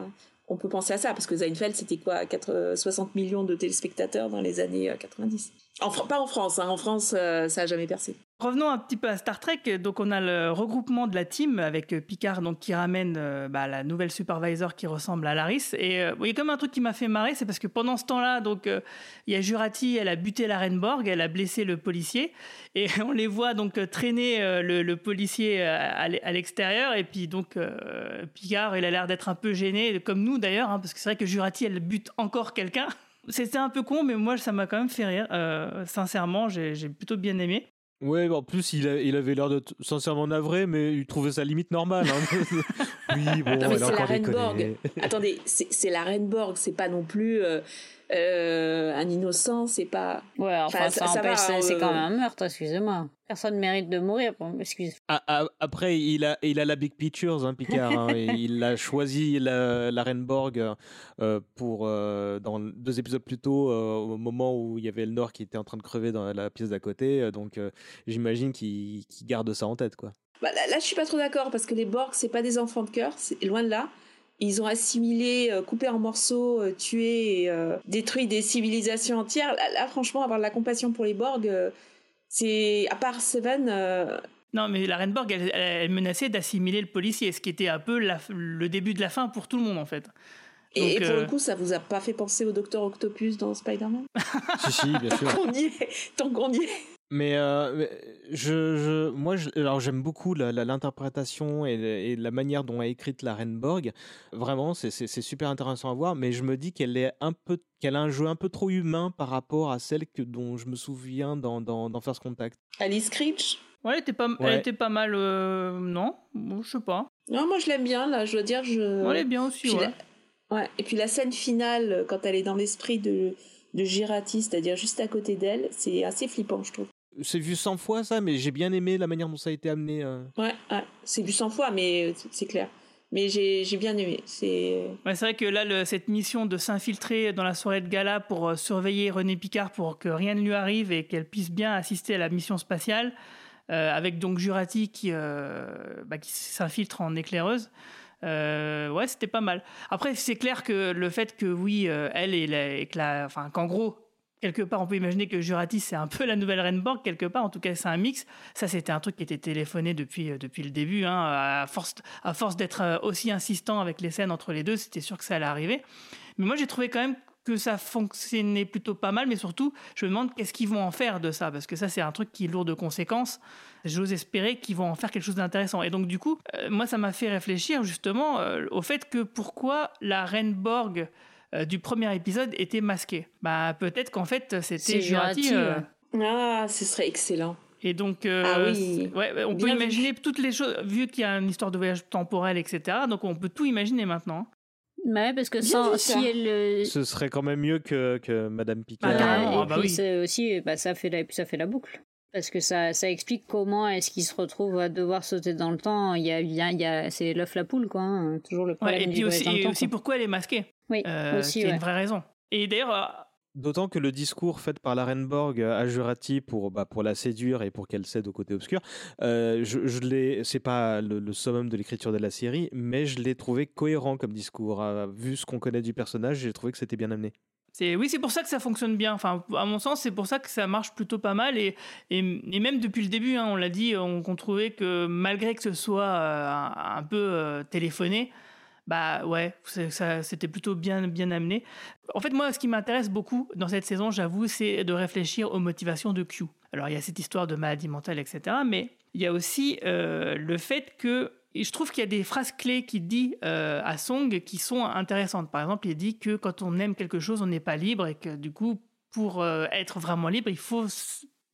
On peut penser à ça, parce que Seinfeld, c'était quoi 4, 60 millions de téléspectateurs dans les années 90. Euh, en, pas en France, hein. en France, euh, ça a jamais percé. Revenons un petit peu à Star Trek. Donc, on a le regroupement de la team avec euh, Picard, donc qui ramène euh, bah, la nouvelle supervisor qui ressemble à Laris. Et euh, il y a comme un truc qui m'a fait marrer, c'est parce que pendant ce temps-là, donc il y a Jurati, elle a buté la Renborg, elle a blessé le policier, et on les voit donc traîner le, policier à, l'extérieur. Et puis donc Picard, il a l'air d'être un peu gêné, comme nous d'ailleurs, hein, parce que c'est vrai que Jurati, elle bute encore quelqu'un. C'était un peu con, mais moi, ça m'a quand même fait rire. sincèrement, j'ai plutôt bien aimé. Ouais, en plus, il, il avait l'air de sincèrement navré, mais il trouvait ça limite normal. Hein. oui, bon, non, mais c'est la Reine Attendez, c'est la Reine Borg, c'est pas non plus euh, euh, un innocent, c'est pas. Ouais, enfin, ça, c'est quand euh, même un meurtre, excusez-moi. Personne mérite de mourir, excuse. Ah, ah, après, il a, il a la big pictures, hein, Picard. Hein, il a choisi la, la Borg euh, pour dans deux épisodes plus tôt, au moment où il y avait le Nord qui était en train de crever dans la pièce d'à côté. Donc, j'imagine qu'il garde ça en tête, quoi. Bah, là, là, je suis pas trop d'accord parce que les Borg, c'est pas des enfants de cœur, c'est loin de là. Ils ont assimilé, euh, coupé en morceaux, euh, tué et euh, détruit des civilisations entières. Là, franchement, avoir de la compassion pour les Borg, c'est à part Seven. Non, mais la Reine Borg, elle, menaçait d'assimiler le policier, ce qui était un peu le début de la fin pour tout le monde, en fait. Et, pour le coup, ça vous a pas fait penser au Docteur Octopus dans Spider-Man? Si, si, bien sûr. tant qu'on y est. Mais, euh, je, je, moi, alors j'aime beaucoup l'interprétation et, la manière dont est écrite la Renborg. Vraiment, c'est super intéressant à voir. Mais je me dis qu'elle est un peu, qu'elle a un jeu un peu trop humain par rapport à celle que dont je me souviens dans, dans, dans First Contact. Alice Creech? Ouais, elle était pas, elle était pas mal, euh, non? Je sais pas. Non, moi je l'aime bien là. Je veux dire, je. Elle est bien aussi. Ouais. ouais. Et puis la scène finale, quand elle est dans l'esprit de de Girati, c'est-à-dire juste à côté d'elle, c'est assez flippant, je trouve. C'est vu 100 fois ça, mais j'ai bien aimé la manière dont ça a été amené. Euh. Ouais, c'est vu 100 fois, mais c'est clair. Mais j'ai bien aimé. C'est ouais, vrai que là, cette mission de s'infiltrer dans la soirée de gala pour euh, surveiller René Picard pour que rien ne lui arrive et qu'elle puisse bien assister à la mission spatiale, euh, avec donc Jurati qui, bah, qui s'infiltre en éclaireuse. ouais, c'était pas mal. Après, c'est clair que le fait que oui, elle et, la, enfin qu'en gros quelque part, on peut imaginer que Jurati, c'est un peu la nouvelle Renborg, quelque part. En tout cas, c'est un mix. Ça, c'était un truc qui était téléphoné depuis, euh, depuis le début. Hein. À force, à force d'être euh, aussi insistant avec les scènes entre les deux, c'était sûr que ça allait arriver. Mais moi, j'ai trouvé quand même que ça fonctionnait plutôt pas mal, mais surtout, je me demande qu'est-ce qu'ils vont en faire de ça, parce que ça, c'est un truc qui est lourd de conséquences. J'ose espérer qu'ils vont en faire quelque chose d'intéressant. Et donc, du coup, euh, moi, ça m'a fait réfléchir justement au fait que pourquoi la Renborg euh, du premier épisode était masqué. Bah peut-être qu'en fait c'était Jurati. Euh. Ah, ce serait excellent. Et donc, euh, ah oui. ouais, on peut imaginer toutes les choses, vu qu'il y a une histoire de voyage temporel, etc. Donc on peut tout imaginer maintenant. Bah parce que sans, si elle. Ce serait quand même mieux que, que Madame Picard. Ah, et bah puis aussi, bah, ça, fait la, ça fait la boucle. Parce que ça, ça explique comment est-ce qu'il se retrouve à devoir sauter dans le temps. Il y a, il y a, c'est l'œuf la poule, quoi. Hein. Toujours le problème. et puis aussi, et aussi pourquoi elle est masquée. Oui, euh, aussi. C'est une vraie raison. Et d'ailleurs. Euh, D'autant que le discours fait par la Renborg à Jurati pour, bah, pour la séduire et pour qu'elle cède au côté obscur, euh, je, je l'ai, c'est pas le, summum de l'écriture de la série, mais je l'ai trouvé cohérent comme discours. vu ce qu'on connaît du personnage, j'ai trouvé que c'était bien amené. C'est oui, c'est pour ça que ça fonctionne bien. Enfin, à mon sens, c'est pour ça que ça marche plutôt pas mal et, et, même depuis le début, hein, on l'a dit, on, trouvait que malgré que ce soit euh, un, peu euh, téléphoné, bah ouais, c'était plutôt bien, bien amené. En fait, moi, ce qui m'intéresse beaucoup dans cette saison, j'avoue, c'est de réfléchir aux motivations de Q. Alors, il y a cette histoire de maladie mentale, etc. Mais il y a aussi euh, le fait que je trouve qu'il y a des phrases clés qu'il dit euh, à Song qui sont intéressantes. Par exemple, il dit que quand on aime quelque chose, on n'est pas libre et que du coup, pour euh, être vraiment libre, il faut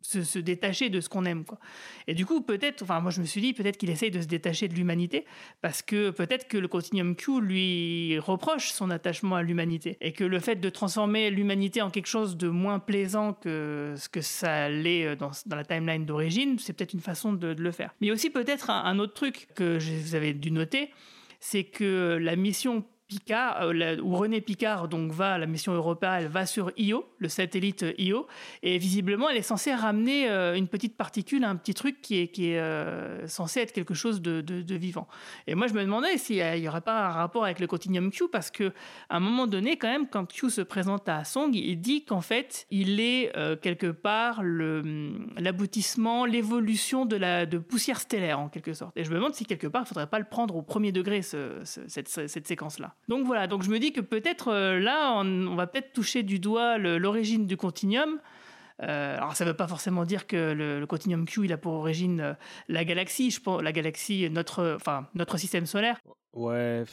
se, détacher de ce qu'on aime. Quoi. Et du coup, peut-être, enfin, moi je me suis dit, peut-être qu'il essaye de se détacher de l'humanité, parce que peut-être que le Continuum Q lui reproche son attachement à l'humanité, et que le fait de transformer l'humanité en quelque chose de moins plaisant que ce que ça l'est dans, dans, la timeline d'origine, c'est peut-être une façon de, le faire. Mais aussi peut-être un, autre truc que vous avez dû noter, c'est que la mission Picard, euh, où René Picard donc va, la mission Europa, elle va sur Io, le satellite Io, et visiblement elle est censée ramener euh, une petite particule, un petit truc qui est, euh, censé être quelque chose de, vivant. Et moi je me demandais s'il n'y aurait pas un rapport avec le Continuum Q, parce que un moment donné, quand même, quand Q se présente à Song, il dit qu'en fait il est quelque part l'aboutissement, l'évolution de la de poussière stellaire en quelque sorte. Et je me demande si quelque part il ne faudrait pas le prendre au premier degré cette, cette séquence-là. Donc voilà, donc je me dis que peut-être euh, là, on, va peut-être toucher du doigt l'origine du continuum. Euh, alors ça ne veut pas forcément dire que le, continuum Q il a pour origine euh, la galaxie, je pense, la galaxie, notre, enfin notre système solaire. Ouais,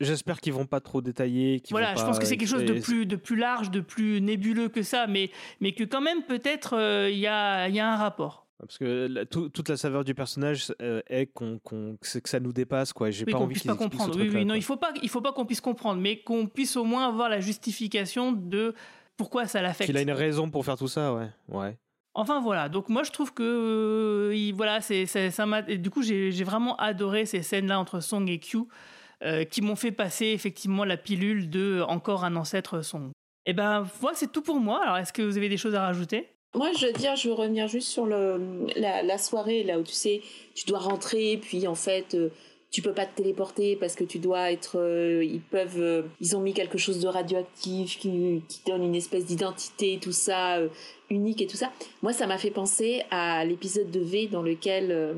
j'espère qu'ils vont pas trop détailler. Voilà, je pense que c'est quelque chose de plus, de plus large, de plus nébuleux que ça, mais, mais que quand même peut-être il y, a, y a un rapport. Parce que toute la saveur du personnage euh, est qu'on, que ça nous dépasse, quoi. J'ai pas envie puisse pas comprendre. Oui, oui, non, il faut pas, il faut pas qu'on puisse comprendre, mais qu'on puisse au moins avoir la justification de pourquoi ça l'affecte. Qu'il a une raison pour faire tout ça, ouais, ouais. Enfin voilà, donc moi je trouve que euh, voilà, c'est, ça m'a, et du coup j'ai, vraiment adoré ces scènes-là entre Song et Q, euh, qui m'ont fait passer effectivement la pilule de encore un ancêtre Song. Et eh ben voilà, c'est tout pour moi. Alors est-ce que vous avez des choses à rajouter? Moi, je veux dire, je veux revenir juste sur le, la, soirée, là où tu sais, tu dois rentrer, puis en fait, euh, tu peux pas te téléporter parce que tu dois être euh, ils peuvent euh, ils ont mis quelque chose de radioactif qui, donne une espèce d'identité tout ça euh, unique et tout ça. Moi ça m'a fait penser à l'épisode de V dans lequel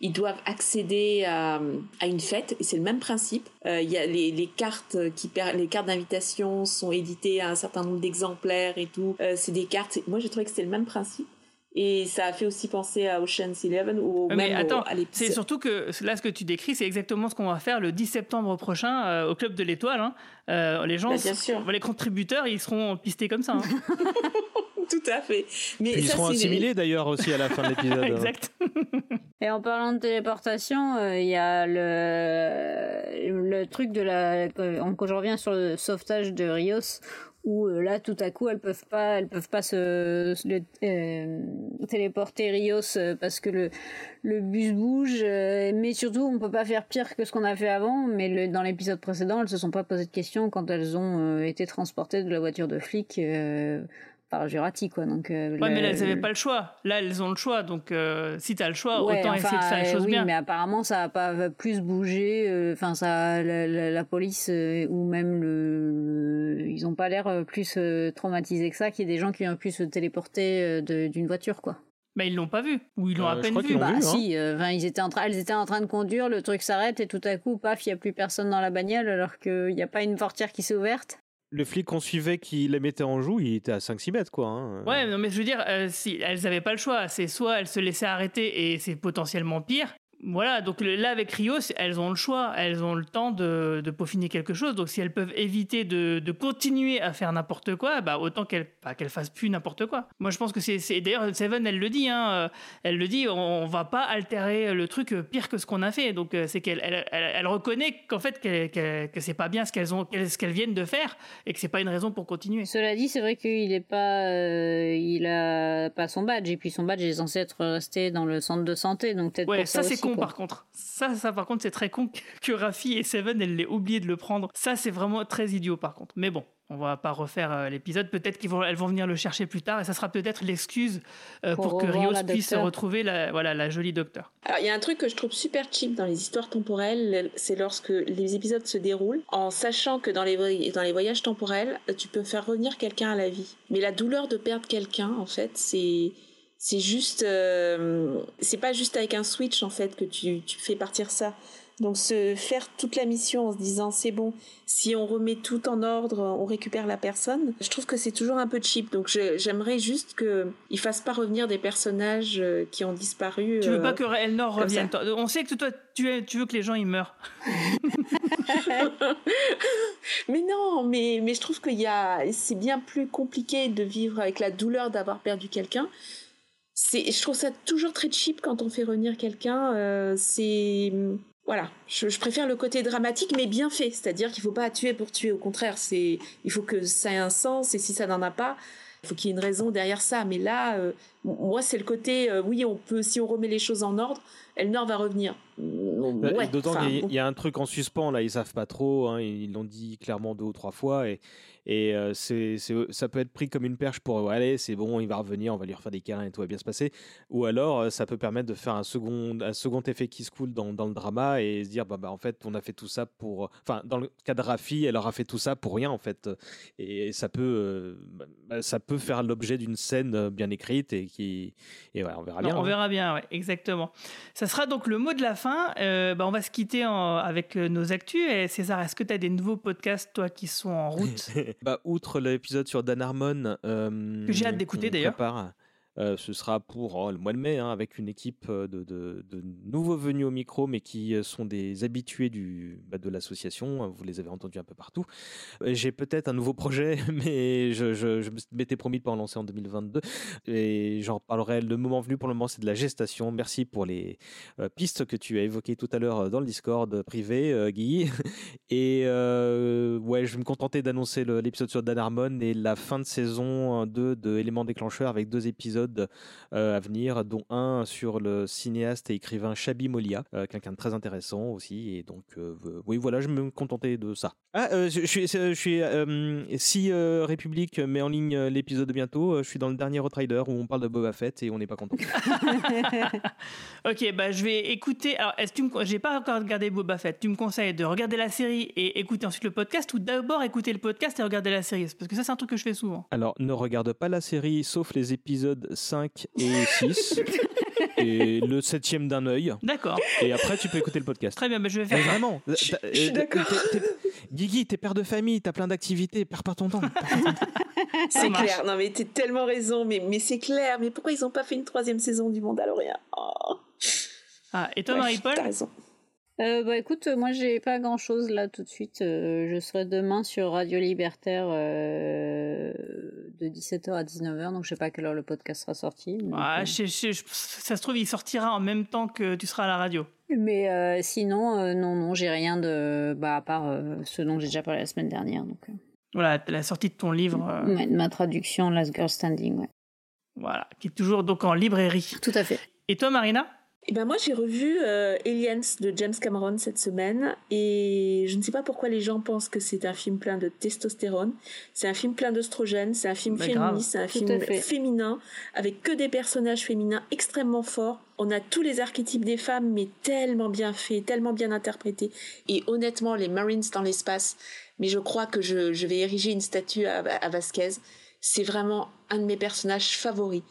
ils doivent accéder à, une fête et c'est le même principe. Il y a les, les cartes qui les cartes d'invitation sont éditées à un certain nombre d'exemplaires et tout. C'est des cartes moi j'ai trouvé que c'était le même principe et ça a fait aussi penser à Ocean's Eleven ou mais même attends, c'est surtout que là, ce que tu décris, c'est exactement ce qu'on va faire le 10 septembre prochain euh, au Club de l'Étoile. Hein. Euh, les gens, bah, bien sûr. les contributeurs, ils seront pistés comme ça. Hein. Tout à fait. Mais ils seront assimilés d'ailleurs aussi à la fin de l'épisode. exact. Et en parlant de téléportation, euh, il y a le, le truc de la. Quand je reviens sur le sauvetage de Rios, où euh, là tout à coup elles peuvent pas elles peuvent pas se, euh, téléporter Rios euh, parce que le le bus bouge mais surtout on peut pas faire pire que ce qu'on a fait avant mais dans l'épisode précédent elles se sont pas posé de questions quand elles ont été transportées de la voiture de flic par Jurati quoi. Donc ouais mais là elles n'avaient pas le choix. Là elles ont le choix. Donc si tu as le choix autant essayer de faire les choses oui, bien. mais apparemment ça a pas plus bougé enfin ça la, police ou même le, ils ont pas l'air plus traumatisés que ça qu'il y ait des gens qui ont pu se téléporter d'une voiture quoi. Mais ils l'ont pas vu. Ou ils l'ont à peine vu. Bah hein. si, ils étaient en train, elles étaient en train de conduire, le truc s'arrête et tout à coup, paf, il y a plus personne dans la bagnole alors qu'il n'y a pas une portière qui s'est ouverte le flic qu'on suivait qui les mettait en joue, il était à 5-6 mètres, quoi. Hein. Ouais, non, mais je veux dire, euh, si elles n'avaient pas le choix, c'est soit elles se laissaient arrêter et c'est potentiellement pire, voilà, donc là avec Rio, elles ont le choix, elles ont le temps de, peaufiner quelque chose. Donc si elles peuvent éviter de, continuer à faire n'importe quoi, bah autant qu'elles bah, qu'elles fassent plus n'importe quoi. Moi je pense que c'est d'ailleurs Seven elle le dit, hein, euh, elle le dit, on, va pas altérer le truc pire que ce qu'on a fait. Donc euh, c'est qu'elle elle, reconnaît qu'en fait que c'est pas bien ce qu'elles ont, ce qu'elles viennent de faire et que c'est pas une raison pour continuer. Cela dit, c'est vrai qu'il est pas, euh, il a pas son badge et puis son badge est censé être resté dans le centre de santé, donc peut-être ouais, ça, c'est con par contre. Ça, ça par contre, c'est très con que Rafi et Seven, elles l'aient oublié de le prendre. Ça, c'est vraiment très idiot par contre. Mais bon, on va pas refaire euh, l'épisode. Peut-être qu'elles vont, elles vont venir le chercher plus tard et ça sera peut-être l'excuse euh, pour, Pour que Rios puisse docteur. retrouver la, voilà, la jolie docteur. Alors, il y a un truc que je trouve super cheap dans les histoires temporelles, c'est lorsque les épisodes se déroulent, en sachant que dans les, voy- dans les voyages temporels, tu peux faire revenir quelqu'un à la vie. Mais la douleur de perdre quelqu'un, en fait, c'est c'est juste, euh, c'est pas juste avec un switch en fait que tu, tu fais partir ça. Donc se faire toute la mission en se disant c'est bon, si on remet tout en ordre, on récupère la personne. Je trouve que c'est toujours un peu cheap. Donc j'aimerais juste que ils fassent pas revenir des personnages euh, qui ont disparu. Tu veux euh, pas que Elnor revienne ça. On sait que toi, tu, tu veux que les gens ils meurent. mais non, mais, mais je trouve a, c'est bien plus compliqué de vivre avec la douleur d'avoir perdu quelqu'un. C'est, je trouve ça toujours très cheap quand on fait revenir quelqu'un. euh, c'est, voilà, je, préfère le côté dramatique, mais bien fait. C'est-à-dire qu'il faut pas tuer pour tuer. Au contraire, il faut que ça ait un sens. Et si ça n'en a pas, il faut qu'il y ait une raison derrière ça. Mais là, euh, moi, c'est le côté, euh, oui, on peut, si on remet les choses en ordre, Elnor va revenir. Euh, Ouais, D'autant qu'il y, a- bon. il y a un truc en suspens, là, ils savent pas trop, hein, ils l'ont dit clairement deux ou trois fois, et, et euh, c'est, ça peut être pris comme une perche pour, ouais, allez, c'est bon, il va revenir, on va lui refaire des câlins et tout va bien se passer, ou alors ça peut permettre de faire un second, un second effet qui se coule dans, dans le drama et se dire, bah, bah, en fait, on a fait tout ça pour... Enfin, dans le cas de Rafi, elle aura fait tout ça pour rien, en fait, et ça peut, euh, bah, ça peut faire l'objet d'une scène bien écrite et qui... Et ouais, on verra Non, bien. on hein. verra bien, ouais, exactement. Ça sera donc le mot de la fin. Euh, bah, on va se quitter en- avec euh, nos actus. Et César, est-ce que tu as des nouveaux podcasts, toi, qui sont en route? Bah, outre l'épisode sur Dan Harmon, euh, Que j'ai hâte d'écouter, qu'on d'ailleurs. prépare, euh, ce sera pour oh, le mois de mai, hein, avec une équipe euh, de, nouveaux venus au micro, mais qui euh, sont des habitués bah, de l'association. Vous les avez entendus un peu partout. J'ai peut-être un nouveau projet, mais je, m'étais promis de pas en lancer en 2022. Et j'en parlerai le moment venu. Pour le moment, c'est de la gestation. Merci pour les pistes que tu as évoquées tout à l'heure dans le Discord privé, Guy. Et ouais, je vais me contenter d'annoncer l'épisode sur Dan Harmon et la fin de saison 2 de Éléments déclencheurs avec deux épisodes euh, à venir, dont un sur le cinéaste et écrivain Chabi Molia, euh, quelqu'un de très intéressant aussi. Et donc, euh, oui, voilà, je vais me contenter de ça. Ah, je, je suis, je suis si République met en ligne l'épisode de bientôt, je suis dans le dernier Outrider où on parle de Boba Fett et on n'est pas content. Ok, bah je vais écouter. Alors, est-ce que tu me... j'ai pas encore regardé Boba Fett. Tu me conseilles de regarder la série et écouter ensuite le podcast, ou d'abord écouter le podcast et regarder la série? Parce que ça, c'est un truc que je fais souvent. Alors, ne regarde pas la série sauf les épisodes 5 et 6 et le septième d'un œil. D'accord. Et après, tu peux écouter le podcast. Très bien, bah, je vais faire. Mais vraiment, Je suis- t'as- je suis euh, d'accord. t'es- t'es- Guigui, t'es père de famille, t'as plein d'activités, perds pas ton temps. C'est clair, non mais t'as tellement raison, mais, mais c'est clair, mais pourquoi ils ont pas fait une troisième saison du Mandalorian? Oh. Ah, et toi, Ouais, Marie-Paul? T'as raison. Euh, bah écoute, moi j'ai pas grand chose là tout de suite. Euh, je serai demain sur Radio Libertaire euh, de 17h à 19h, donc je sais pas à quelle heure le podcast sera sorti. donc, Ah, euh, je- je- je- ça se trouve, il sortira en même temps que tu seras à la radio. Mais euh, sinon, non, non, j'ai rien de. Bah, à part ce dont j'ai déjà parlé la semaine dernière. Donc, Voilà, la sortie de ton livre, ouais, de ma traduction, Last Girl Standing, ouais. voilà, qui est toujours donc en librairie. Tout à fait. Et toi, Marina? Et ben moi j'ai revu euh, Aliens de James Cameron cette semaine et je ne sais pas pourquoi les gens pensent que c'est un film plein de testostérone. C'est un film plein d'ostrogène, c'est un film Bah, féministe, c'est un Tout film fait. féminin avec que des personnages féminins extrêmement forts. On a tous les archétypes des femmes mais tellement bien faits, tellement bien interprétés. Et honnêtement les Marines dans l'espace, mais je crois que je, je vais ériger une statue à, à Vasquez. C'est vraiment un de mes personnages favoris.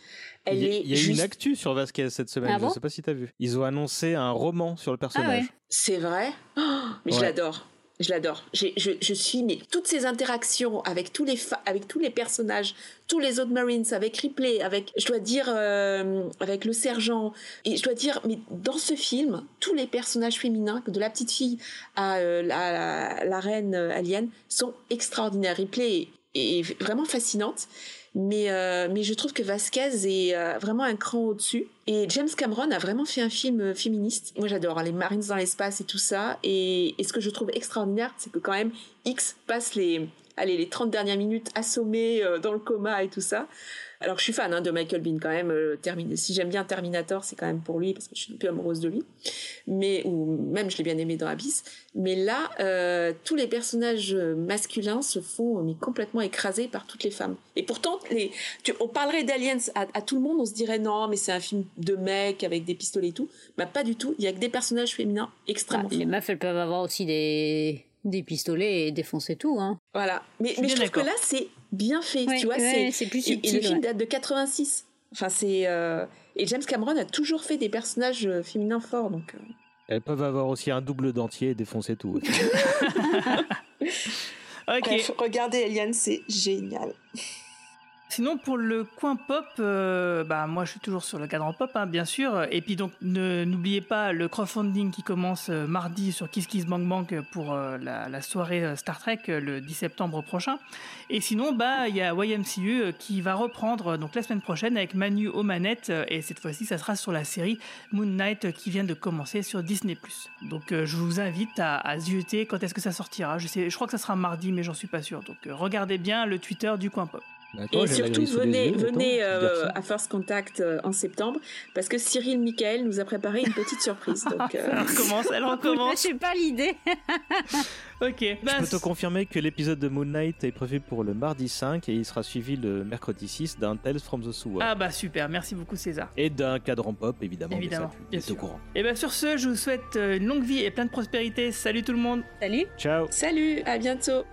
Elle Il y a, est il y a eu juste une actu sur Vasquez cette semaine, Ah je bon sais pas si t'as vu. Ils ont annoncé un roman sur le personnage. ouais. C'est vrai? Oh, Mais je l'adore. Je l'adore. Je, je suis, mais toutes ces interactions avec tous les, fa- avec tous les personnages, tous les autres Marines, avec Ripley, avec, je dois dire, euh, avec le sergent. Et je dois dire, mais dans ce film, tous les personnages féminins, de la petite fille à euh, la, la- la reine euh, alien, sont extraordinaires. Ripley est, est vraiment fascinante. Mais, euh, mais je trouve que Vasquez est euh, vraiment un cran au-dessus. Et James Cameron a vraiment fait un film euh, féministe. Moi, j'adore hein, les Marines dans l'espace et tout ça. Et, et ce que je trouve extraordinaire, c'est que quand même, X passe les, allez, les 30 dernières minutes assommé dans le coma et tout ça. Alors je suis fan hein, de Michael Bean quand même. euh, Termin- si j'aime bien Terminator, c'est quand même pour lui parce que je suis un peu amoureuse de lui. Mais ou même je l'ai bien aimé dans Abyss. Mais là, euh, tous les personnages masculins se font euh, mais complètement écrasés par toutes les femmes. Et pourtant, les, tu- on parlerait d'Aliens à, à tout le monde, on se dirait non, mais c'est un film de mecs avec des pistolets et tout. Bah pas du tout. Il y a que des personnages féminins extrêmement. Ah, les meufs, elles peuvent avoir aussi des, des pistolets et défoncer tout. Hein. Voilà. Mais, mais je trouve que là, c'est bien fait. Ouais, tu vois, ouais, c'est plus et- Et, subtil, le film ouais. date de 86. Enfin, c'est euh, et James Cameron a toujours fait des personnages euh, féminins forts, donc. euh, Elles peuvent avoir aussi un double dentier et défoncer tout. aussi. Bref, regardez Alien, c'est génial. Sinon, pour le coin pop, euh, bah, moi je suis toujours sur le cadran pop, hein, bien sûr. Et puis donc, n'oubliez pas le crowdfunding qui commence euh, mardi sur Kiss Kiss Bank pour euh, la, soirée Star Trek le 10 septembre prochain. Et sinon, bah, il y a YMCU qui va reprendre donc la semaine prochaine avec Manu aux manettes. Et cette fois-ci, ça sera sur la série Moon Knight qui vient de commencer sur Disney+. Donc, je vous invite à, à quand est-ce que ça sortira. Je, crois que ça sera mardi, mais j'en suis pas sûr. Donc, regardez bien le Twitter du coin pop. Et surtout, venez, venez euh, à First Contact euh, en septembre, parce que Cyril Michael nous a préparé une petite surprise. Donc, euh, Elle recommence, elle recommence. J'ai pas l'idée. ok. bah, Je peux te confirmer que l'épisode de Moon Knight est prévu pour le mardi 5 et il sera suivi le mercredi 6 d'un Tales from the Sewer. Ah bah super, merci beaucoup César. Et d'un cadran pop, évidemment. Évidemment, ça, tu bien es au sûr. courant. Et bah sur ce, je vous souhaite euh, une longue vie et plein de prospérité. Salut tout le monde. Salut. Ciao. Salut, à bientôt.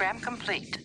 Program complete.